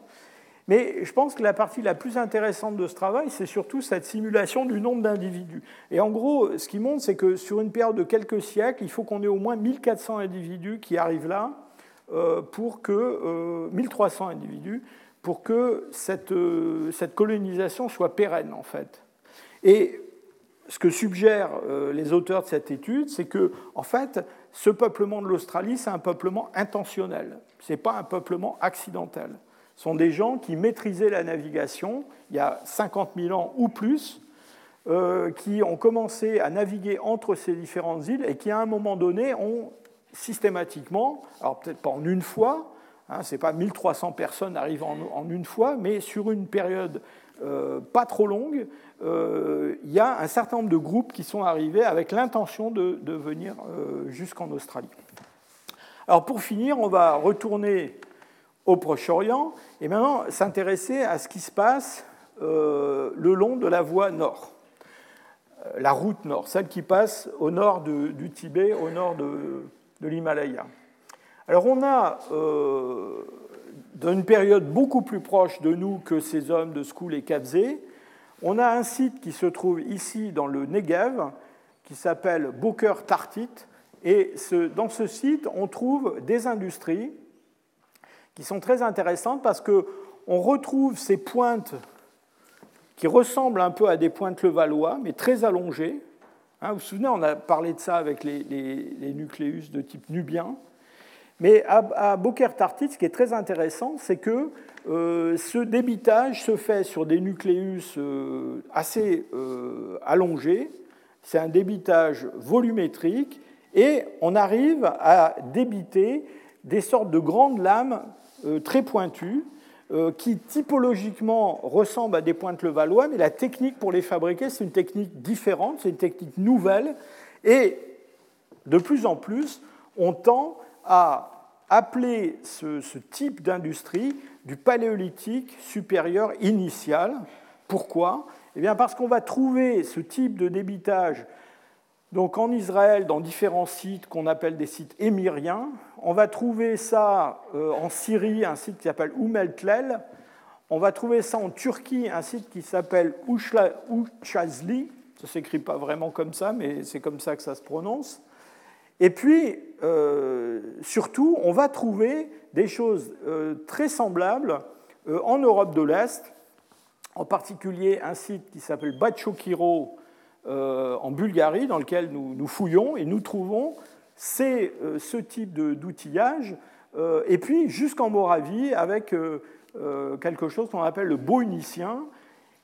Mais je pense que la partie la plus intéressante de ce travail, c'est surtout cette simulation du nombre d'individus. Et en gros, ce qui montre, c'est que sur une période de quelques siècles, il faut qu'on ait au moins 1400 individus qui arrivent là pour que 1300 individus pour que euh, cette, colonisation soit pérenne, en fait. Et ce que suggèrent euh, les auteurs de cette étude, c'est que, en fait, ce peuplement de l'Australie, c'est un peuplement intentionnel. Ce n'est pas un peuplement accidentel. Ce sont des gens qui maîtrisaient la navigation il y a 50 000 ans ou plus, euh, qui ont commencé à naviguer entre ces différentes îles et qui, à un moment donné, ont systématiquement, alors peut-être pas en une fois, Hein, Ce n'est pas 1300 personnes arrivant en, une fois, mais sur une période euh, pas trop longue, euh, il y a un certain nombre de groupes qui sont arrivés avec l'intention de, venir euh, jusqu'en Australie. Alors pour finir, on va retourner au Proche-Orient et maintenant s'intéresser à ce qui se passe le long de la voie nord, la route nord, celle qui passe au nord du Tibet, au nord de l'Himalaya. Alors on a, euh, dans une période beaucoup plus proche de nous que ces hommes de Skoul et Kabzé, on a un site qui se trouve ici dans le Negev, qui s'appelle Boker Tartit, et dans ce site, on trouve des industries qui sont très intéressantes parce qu'on retrouve ces pointes qui ressemblent un peu à des pointes levallois, mais très allongées. Hein, vous vous souvenez, on a parlé de ça avec les nucléus de type nubien. Mais à, Boker Tartit, ce qui est très intéressant, c'est que euh, ce débitage se fait sur des nucléus euh, assez euh, allongés. C'est un débitage volumétrique et on arrive à débiter des sortes de grandes lames très pointues qui typologiquement ressemblent à des pointes levallois, mais la technique pour les fabriquer, c'est une technique différente, c'est une technique nouvelle. Et de plus en plus, on tend à appeler ce, type d'industrie du paléolithique supérieur initial. Pourquoi? Eh bien Parce qu'on va trouver ce type de débitage donc en Israël dans différents sites qu'on appelle des sites émiriens. On va trouver ça euh, en Syrie, un site qui s'appelle Umeltlel. On va trouver ça en Turquie, un site qui s'appelle Uchazli. Ça ne s'écrit pas vraiment comme ça, mais c'est comme ça que ça se prononce. Et puis, euh, surtout, on va trouver des choses euh, très semblables euh, en Europe de l'Est, en particulier un site qui s'appelle Bachokiro en Bulgarie, dans lequel nous, fouillons et nous trouvons ce type d'outillage, et puis jusqu'en Moravie avec quelque chose qu'on appelle le Boïnicien,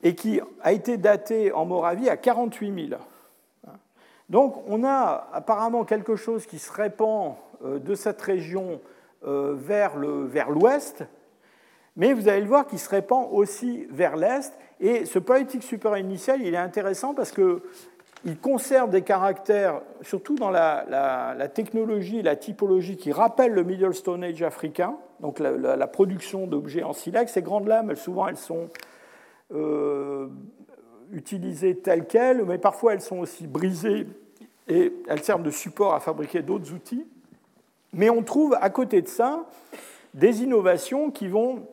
et qui a été daté en Moravie à 48 000. Donc on a apparemment quelque chose qui se répand euh, de cette région euh, vers l'ouest, mais vous allez le voir qui se répand aussi vers l'est. Et ce politique super initial, il est intéressant parce qu'il conserve des caractères, surtout dans la, technologie, la typologie qui rappelle le Middle Stone Age africain, donc la, production d'objets en silex. Ces grandes lames, souvent, elles sont euh, utilisées telles quelles, mais parfois elles sont aussi brisées et elles servent de support à fabriquer d'autres outils. Mais on trouve à côté de ça des innovations qui vont,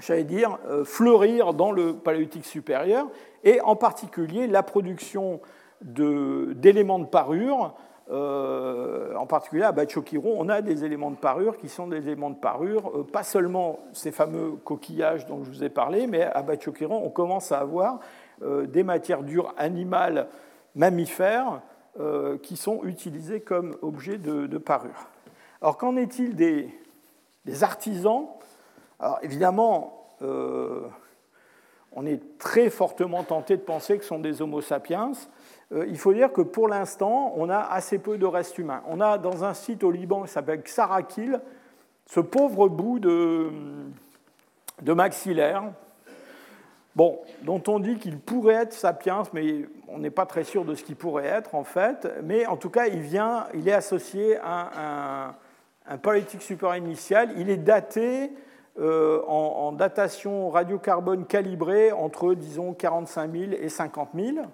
j'allais dire, euh, fleurir dans le paléolithique supérieur, et en particulier la production d'éléments de, parure. Euh, en particulier à Bachokiron, on a des éléments de parure qui sont des éléments de parure, euh, pas seulement ces fameux coquillages dont je vous ai parlé, mais à Bachokiron, on commence à avoir des matières dures animales mammifères qui sont utilisées comme objets de parure. Alors qu'en est-il des, artisans? Alors évidemment, euh, on est très fortement tenté de penser que ce sont des Homo sapiens. Euh, il faut dire que pour l'instant, on a assez peu de restes humains. On a dans un site au Liban qui s'appelle Xarakil, ce pauvre bout de, de maxillaire, Bon, dont on dit qu'il pourrait être sapiens, mais on n'est pas très sûr de ce qu'il pourrait être en fait. Mais en tout cas, il vient, il est associé à un, un paléolithique supérieur initial, il est daté euh, en, datation radiocarbone calibrée entre, disons, 45 000 et 50 000.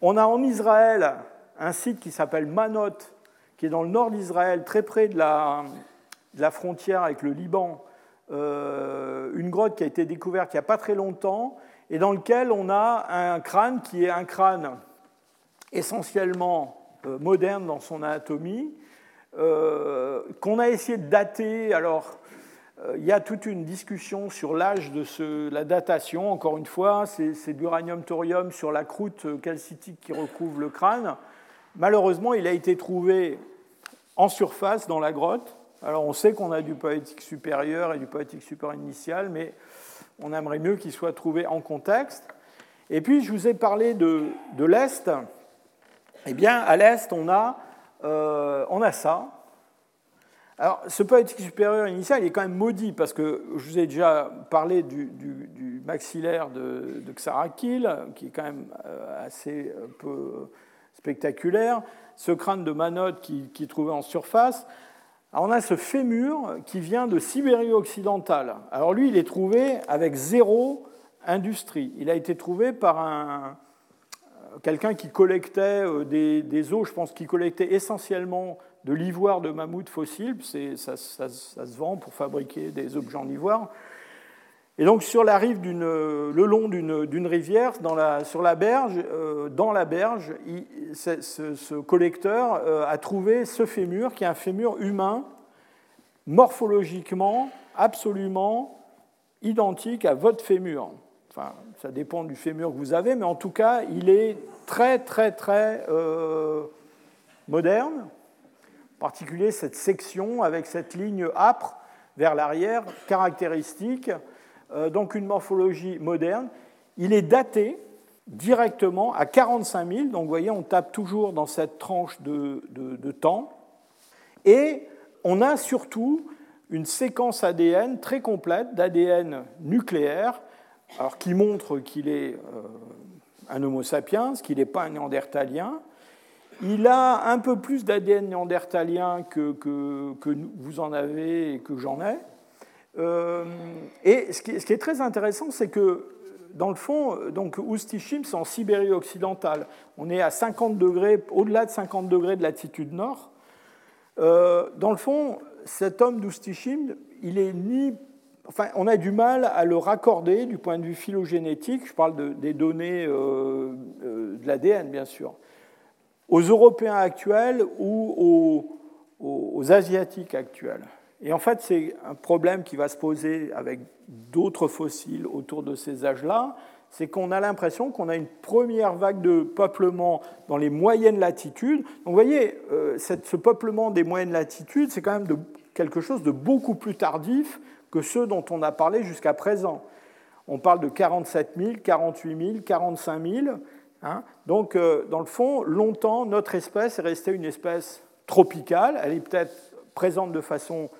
On a en Israël un site qui s'appelle Manot, qui est dans le nord d'Israël, très près de la, frontière avec le Liban, euh, une grotte qui a été découverte il n'y a pas très longtemps, et dans lequel on a un crâne qui est un crâne essentiellement euh, moderne dans son anatomie, euh, qu'on a essayé de dater. Alors, il y a toute une discussion sur l'âge de la datation. Encore une fois, c'est l'uranium-thorium sur la croûte calcitique qui recouvre le crâne. Malheureusement, il a été trouvé en surface dans la grotte. Alors, on sait qu'on a du poétique supérieur et du poétique supérieur initial, mais on aimerait mieux qu'il soit trouvé en contexte. Et puis, je vous ai parlé de, de l'Est. Eh bien, à l'Est, on a euh, on a ça. Alors, ce poétique supérieur initial, il est quand même maudit, parce que je vous ai déjà parlé du, maxillaire de, de, Xarakil, qui est quand même euh, assez euh, peu spectaculaire. Ce crâne de Manod qui, qui est trouvé en surface. Alors, on a ce fémur qui vient de Sibérie occidentale. Alors lui, il est trouvé avec zéro industrie. Il a été trouvé par un, quelqu'un qui collectait euh, des, os, je pense qu'il collectait essentiellement de l'ivoire de mammouth fossile, ça, se vend pour fabriquer des objets en ivoire. Et donc sur la rive le long d'une rivière, dans la, sur la berge, euh, dans la berge, ce, collecteur euh, a trouvé ce fémur, qui est un fémur humain, morphologiquement absolument identique à votre fémur. Enfin, ça dépend du fémur que vous avez, mais en tout cas, il est très, très, très euh, moderne. En particulier, cette section avec cette ligne âpre vers l'arrière, caractéristique. Euh, donc, une morphologie moderne. Il est daté directement à 45 000. Donc, vous voyez, on tape toujours dans cette tranche de, temps. Et on a surtout une séquence ADN très complète d'ADN nucléaire alors qui montre qu'il est euh, un Homo sapiens, qu'il n'est pas un néandertalien. Il a un peu plus d'ADN néandertalien que, que, vous en avez et que j'en ai. Euh, et ce qui, est, très intéressant, c'est que dans le fond, donc Oustichim, c'est en Sibérie occidentale. On est à 50 degrés, au-delà de 50 degrés de latitude nord. Euh, dans le fond, cet homme d'Oustichim, il est ni enfin, on a du mal à le raccorder du point de vue phylogénétique, je parle des données euh, de l'ADN bien sûr, aux Européens actuels ou aux, Asiatiques actuels. Et en fait, c'est un problème qui va se poser avec d'autres fossiles autour de ces âges-là, c'est qu'on a l'impression qu'on a une première vague de peuplement dans les moyennes latitudes. Donc vous voyez, euh, ce peuplement des moyennes latitudes, c'est quand même quelque chose de beaucoup plus tardif que ceux dont on a parlé jusqu'à présent. On parle de 47 000, 48 000, 45 000. Donc, euh, dans le fond, longtemps, notre espèce est restée une espèce tropicale. Elle est peut-être présente de façon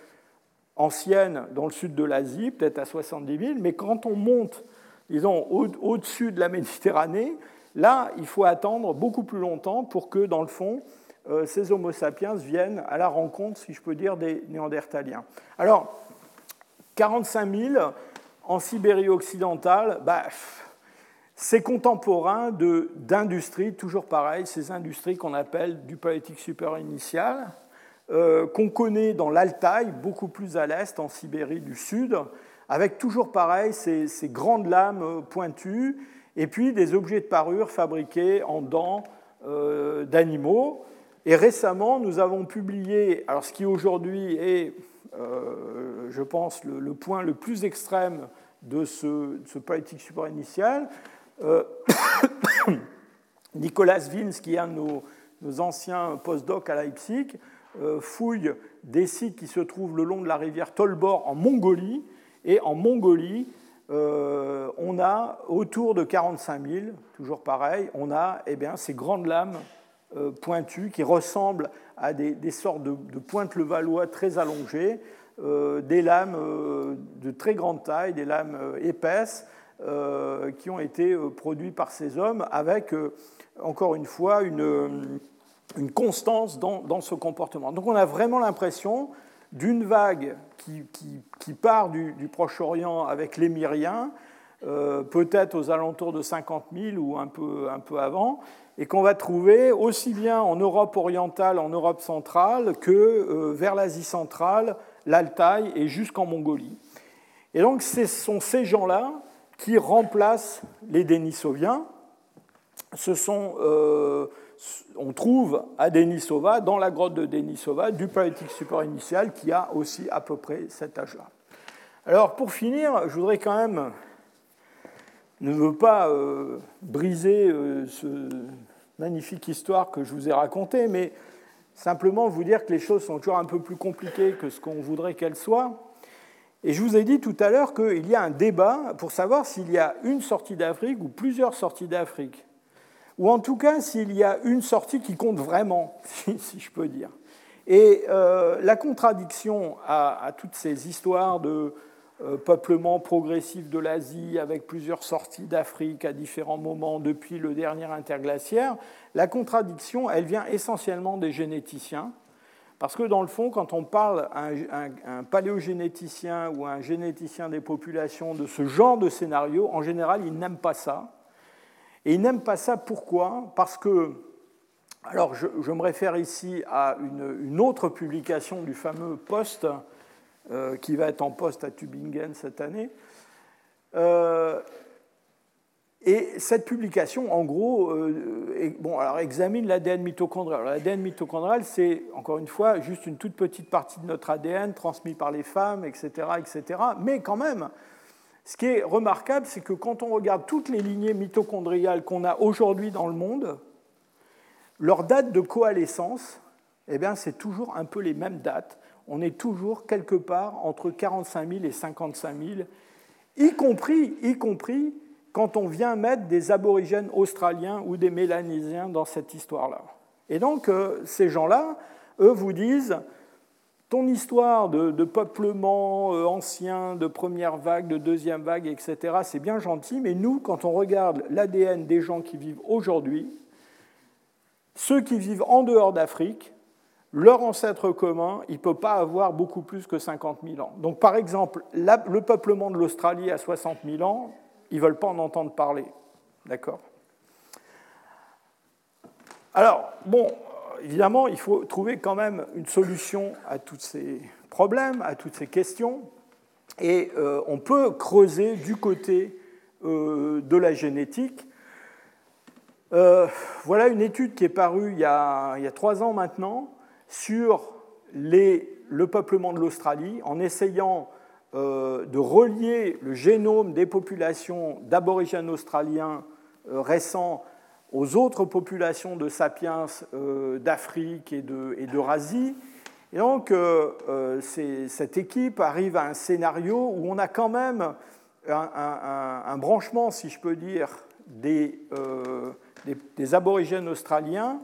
ancienne dans le sud de l'Asie, peut-être à 70 000, mais quand on monte, disons, au-dessus de la Méditerranée, là, il faut attendre beaucoup plus longtemps pour que, dans le fond, euh, ces Homo sapiens viennent à la rencontre, si je peux dire, des Néandertaliens. Alors, 45 000 en Sibérie occidentale, bah, ces contemporains d'industries, toujours pareil, ces industries qu'on appelle du palétique supérieur initial, euh, qu'on connaît dans l'Altaï, beaucoup plus à l'est, en Sibérie du Sud, avec toujours pareil ces, grandes lames pointues, et puis des objets de parure fabriqués en dents euh, d'animaux. Et récemment, nous avons publié, alors ce qui aujourd'hui est, euh, je pense, le, point le plus extrême de ce, ce politique support initial, euh, Nicolas Vins, qui est un de nos, anciens postdocs à Leipzig, euh, fouille des sites qui se trouvent le long de la rivière Tolbor en Mongolie. Et en Mongolie, euh, on a autour de 45 000, toujours pareil, on a eh bien, ces grandes lames pointues qui ressemblent à des, sortes de, pointes levallois très allongées, des lames de très grande taille, des lames épaisses, euh, qui ont été euh, produits par ces hommes avec, euh, encore une fois, une, une constance dans, ce comportement. Donc on a vraiment l'impression d'une vague qui, part du, Proche-Orient avec les Myriens, peut-être aux alentours de 50 000 ou un peu, avant, et qu'on va trouver aussi bien en Europe orientale, en Europe centrale, que vers l'Asie centrale, l'Altaï et jusqu'en Mongolie. Et donc ce sont ces gens-là qui remplacent les Denisoviens. Ce sont, euh, on trouve à Denisova, dans la grotte de Denisova, du palétique support initial qui a aussi à peu près cet âge-là. Alors pour finir, je voudrais quand même ne veux pas euh, briser euh, ce magnifique histoire que je vous ai racontée, mais simplement vous dire que les choses sont toujours un peu plus compliquées que ce qu'on voudrait qu'elles soient. Et je vous ai dit tout à l'heure qu'il y a un débat pour savoir s'il y a une sortie d'Afrique ou plusieurs sorties d'Afrique. Ou en tout cas s'il y a une sortie qui compte vraiment, si, je peux dire. Et euh, la contradiction à, toutes ces histoires de euh, peuplement progressif de l'Asie avec plusieurs sorties d'Afrique à différents moments depuis le dernier interglaciaire, la contradiction, elle vient essentiellement des généticiens parce que dans le fond, quand on parle à un, paléogénéticien ou à un généticien des populations de ce genre de scénario, en général, ils n'aiment pas ça. Et ils n'aiment pas ça pourquoi? Parce que, alors je, me réfère ici à une, autre publication du fameux Post, euh, qui va être en poste à Tübingen cette année. Euh, et cette publication, en gros, euh, bon, alors examine l'ADN mitochondrial. L'ADN mitochondrial, c'est, encore une fois, juste une toute petite partie de notre ADN transmis par les femmes, etc., etc. Mais quand même, ce qui est remarquable, c'est que quand on regarde toutes les lignées mitochondriales qu'on a aujourd'hui dans le monde, leur date de coalescence, eh bien, c'est toujours un peu les mêmes dates. On est toujours quelque part entre 45 000 et 55 000, y compris, y compris quand on vient mettre des aborigènes australiens ou des mélanésiens dans cette histoire-là. Et donc, euh, ces gens-là, eux, vous disent, ton histoire de, peuplement euh, ancien, de première vague, de deuxième vague, etc., c'est bien gentil, mais nous, quand on regarde l'ADN des gens qui vivent aujourd'hui, ceux qui vivent en dehors d'Afrique, leur ancêtre commun, il ne peut pas avoir beaucoup plus que 50 000 ans. Donc, par exemple, le peuplement de l'Australie a 60 000 ans, ils ne veulent pas en entendre parler. D'accord? Alors, bon, évidemment, il faut trouver quand même une solution à tous ces problèmes, à toutes ces questions. Et euh, on peut creuser du côté euh, de la génétique. Euh, voilà une étude qui est parue il y a, trois ans maintenant sur le peuplement de l'Australie en essayant de relier le génome des populations d'aborigènes australiens récents aux autres populations de sapiens euh, d'Afrique et d'Eurasie. Et donc, cette équipe arrive à un scénario où on a quand même un, branchement, si je peux dire, des, des aborigènes australiens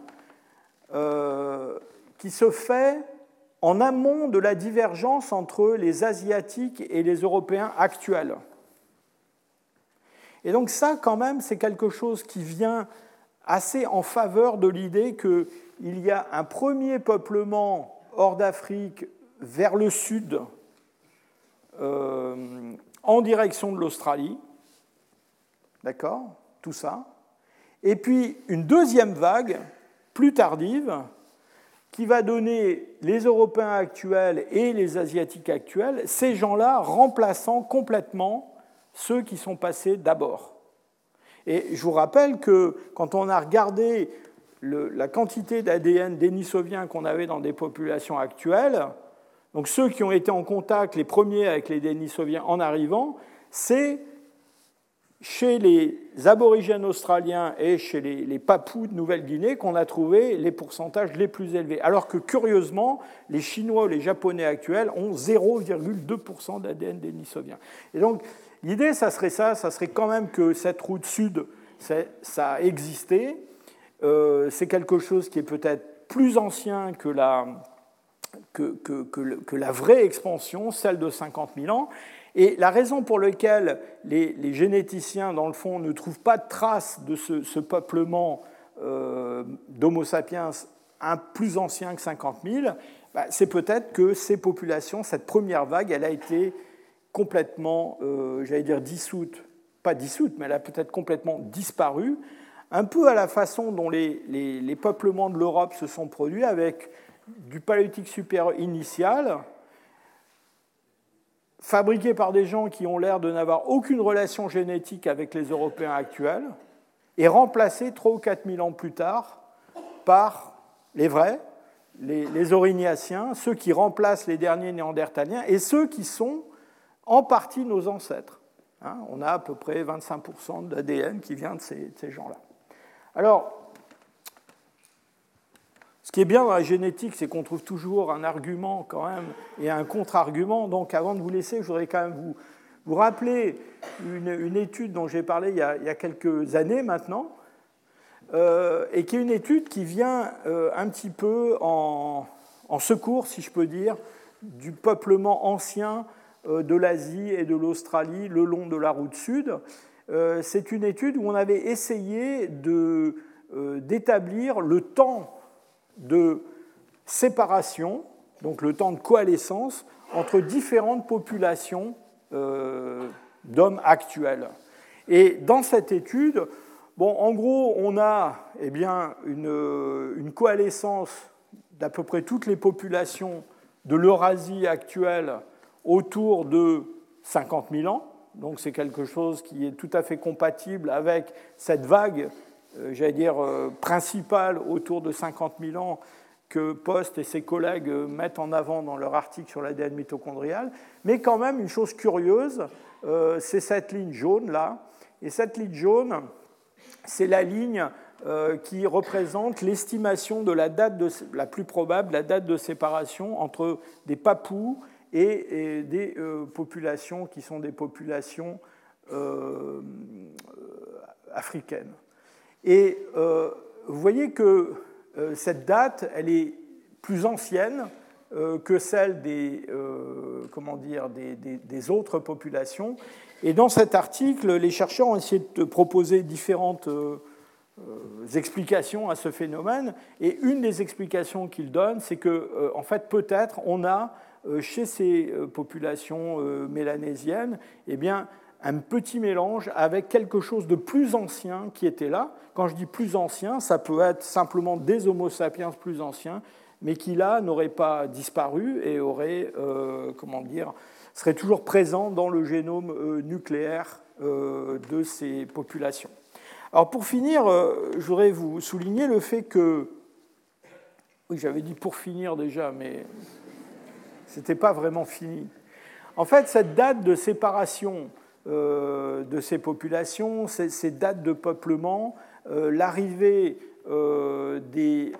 qui se fait en amont de la divergence entre les Asiatiques et les Européens actuels. Et donc ça, quand même, c'est quelque chose qui vient assez en faveur de l'idée qu'il y a un premier peuplement hors d'Afrique vers le sud, euh, en direction de l'Australie, d'accord? Tout ça. Et puis une deuxième vague, plus tardive, qui va donner les Européens actuels et les Asiatiques actuels, ces gens-là remplaçant complètement ceux qui sont passés d'abord. Et je vous rappelle que quand on a regardé la quantité d'ADN dénisovien qu'on avait dans des populations actuelles, donc ceux qui ont été en contact les premiers avec les Denisoviens en arrivant, c'est chez les aborigènes australiens et chez les, papous de Nouvelle-Guinée qu'on a trouvé les pourcentages les plus élevés. Alors que curieusement, les Chinois ou les Japonais actuels ont 0,2% d'ADN dénisovien. Et donc, l'idée, ça serait ça, ça serait quand même que cette route sud, ça a existé. Euh, c'est quelque chose qui est peut-être plus ancien que la, vraie expansion, celle de 50 000 ans. Et la raison pour laquelle les, généticiens, dans le fond, ne trouvent pas de traces de ce, peuplement euh, d'Homo sapiens un plus ancien que 50 000, bah, c'est peut-être que ces populations, cette première vague, elle a été complètement, euh, j'allais dire, dissoute. Pas dissoute, mais elle a peut-être complètement disparu, un peu à la façon dont les, peuplements de l'Europe se sont produits avec du paléolithique supérieur initial, fabriqué par des gens qui ont l'air de n'avoir aucune relation génétique avec les Européens actuels, et remplacé 3 ou 4 000 ans plus tard par les vrais, les, les Aurignaciens, ceux qui remplacent les derniers Néandertaliens, et ceux qui sont en partie nos ancêtres. Hein, on a à peu près 25% d'ADN qui vient de ces, de gens-là. Alors, ce qui est bien dans la génétique, c'est qu'on trouve toujours un argument quand même et un contre-argument. Donc avant de vous laisser, je voudrais quand même vous, vous rappeler une, étude dont j'ai parlé il y, a, quelques années maintenant, euh, et qui est une étude qui vient euh, un petit peu en, secours, si je peux dire, du peuplement ancien de l'Asie et de l'Australie le long de la route sud. C'est une étude où on avait essayé d'établir le temps de séparation, donc le temps de coalescence, entre différentes populations euh, d'hommes actuels. Et dans cette étude, bon, en gros, on a eh bien, une coalescence d'à peu près toutes les populations de l'Eurasie actuelle autour de 50 000 ans. Donc c'est quelque chose qui est tout à fait compatible avec cette vague euh, j'allais dire, euh, principale autour de 50 000 ans que Post et ses collègues euh, mettent en avant dans leur article sur l'ADN mitochondrial. Mais quand même, une chose curieuse, c'est cette ligne jaune là. Et cette ligne jaune, c'est la ligne qui représente l'estimation de la date la plus probable, la date de séparation entre des papous et, des populations qui sont des populations africaines. Et euh, vous voyez que euh, cette date, elle est plus ancienne euh, que celle des, comment dire, des, des, autres populations. Et dans cet article, les chercheurs ont essayé de proposer différentes explications à ce phénomène. Et une des explications qu'ils donnent, c'est que, en fait, peut-être on a chez ces populations mélanésiennes, eh bien, un petit mélange avec quelque chose de plus ancien qui était là. Quand je dis plus ancien, ça peut être simplement des Homo sapiens plus anciens, mais qui là n'auraient pas disparu et auraient, euh, comment dire, seraient toujours présents dans le génome euh, nucléaire euh, de ces populations. Alors pour finir, je voudrais vous souligner le fait que, oui j'avais dit pour finir déjà, mais ce n'était pas vraiment fini. En fait, cette date de séparation euh, de ces populations, ces, dates de peuplement, euh, l'arrivée euh, des,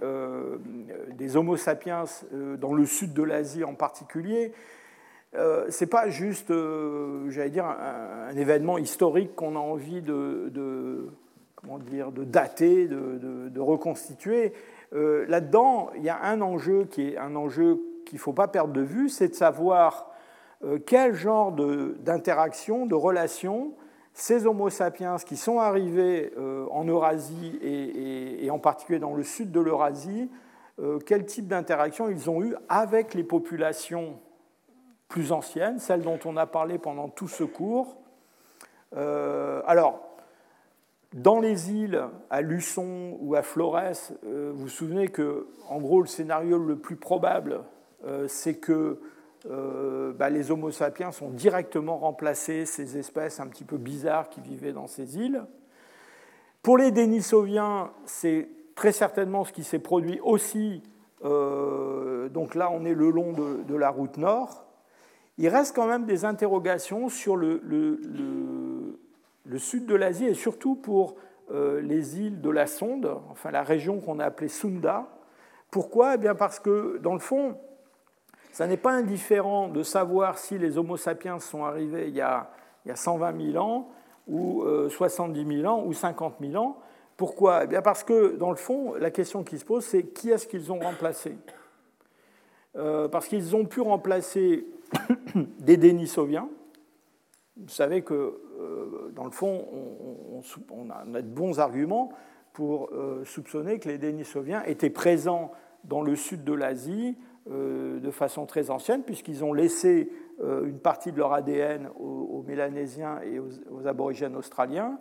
Homo sapiens dans le sud de l'Asie en particulier, ce n'est pas juste, j'allais dire, un, événement historique qu'on a envie de, comment dire, de dater, de, reconstituer. Là-dedans, il y a un enjeu qui est un enjeu qu'il ne faut pas perdre de vue, c'est de savoir euh, quel genre d'interaction, de, relation ces Homo sapiens qui sont arrivés euh, en Eurasie et, en particulier dans le sud de l'Eurasie, euh, quel type d'interaction ils ont eu avec les populations plus anciennes, celles dont on a parlé pendant tout ce cours. alors, Dans les îles, à Luçon ou à Flores, vous vous souvenez que, en gros, le scénario le plus probable, c'est que bah, les Homo sapiens ont directement remplacé ces espèces un petit peu bizarres qui vivaient dans ces îles. Pour les Denisoviens, c'est très certainement ce qui s'est produit aussi. donc là, on est le long de la route nord il reste quand même des interrogations sur le, sud de l'Asie et surtout pour euh, les îles de la Sonde, enfin la région qu'on a appelée Sunda. Pourquoi? Eh bien Parce que, dans le fond, ça n'est pas indifférent de savoir si les Homo sapiens sont arrivés il y a, il y a 120 000 ans, ou 70 euh, 000 ans, ou 50 000 ans. Pourquoi? Eh bien Parce que, dans le fond, la question qui se pose, c'est qui est-ce qu'ils ont remplacé? Euh, Parce qu'ils ont pu remplacer des Denisoviens. Vous savez que, euh, dans le fond, on, a de bons arguments pour soupçonner que les Denisoviens étaient présents dans le sud de l'Asie de façon très ancienne, puisqu'ils ont laissé une partie de leur ADN aux, Mélanésiens et aux aborigènes australiens.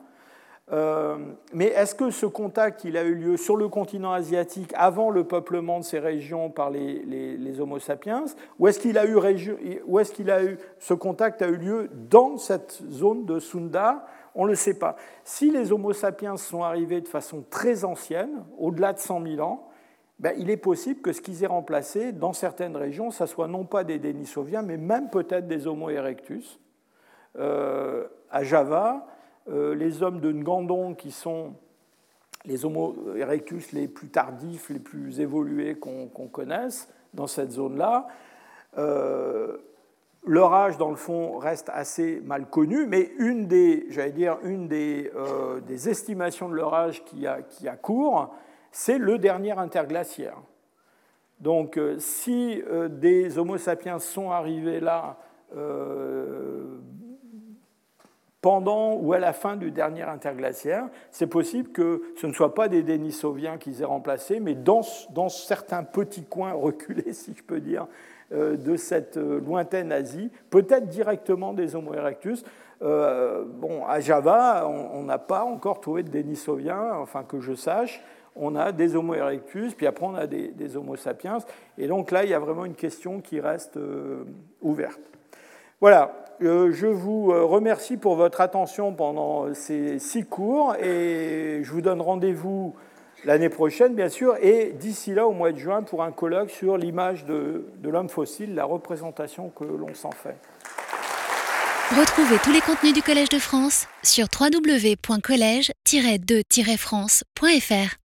Euh, mais est-ce que ce contact il a eu lieu sur le continent asiatique avant le peuplement de ces régions par les, Homo sapiens, ou est-ce qu'il a eu, eu ce contact a eu lieu dans cette zone de Sunda? On ne le sait pas. Si les Homo sapiens sont arrivés de façon très ancienne, au-delà de 100 000 ans, ben, il est possible que ce qu'ils aient remplacé dans certaines régions, ça soit non pas des Denisoviens, mais même peut-être des Homo erectus. Euh, à Java, euh, les hommes de Ngandong, qui sont les Homo erectus les plus tardifs, les plus évolués qu'on connaisse dans cette zone-là. Euh, leur âge, dans le fond, reste assez mal connu, mais une des, dire, une des, estimations de leur âge qui a, qui a cours, c'est le dernier interglaciaire. Donc, si des Homo sapiens sont arrivés là pendant ou à la fin du dernier interglaciaire. C'est possible que ce ne soit pas des Denisoviens qu'ils aient remplacés, mais dans, certains petits coins reculés, si je peux dire, euh, de cette euh, lointaine Asie, peut-être directement des Homo erectus. Euh, bon, à Java, on n'a pas encore trouvé de Denisoviens, enfin que je sache. On a des Homo erectus, puis après on a des, Homo sapiens. Et donc là, il y a vraiment une question qui reste ouverte. Voilà, euh, je vous euh, remercie pour votre attention pendant ces six cours et je vous donne rendez-vous l'année prochaine, bien sûr, et d'ici là, au mois de juin, pour un colloque sur l'image de, de l'homme fossile, la représentation que l'on s'en fait. Retrouvez tous les contenus du Collège de France sur www.colège-2-france.fr.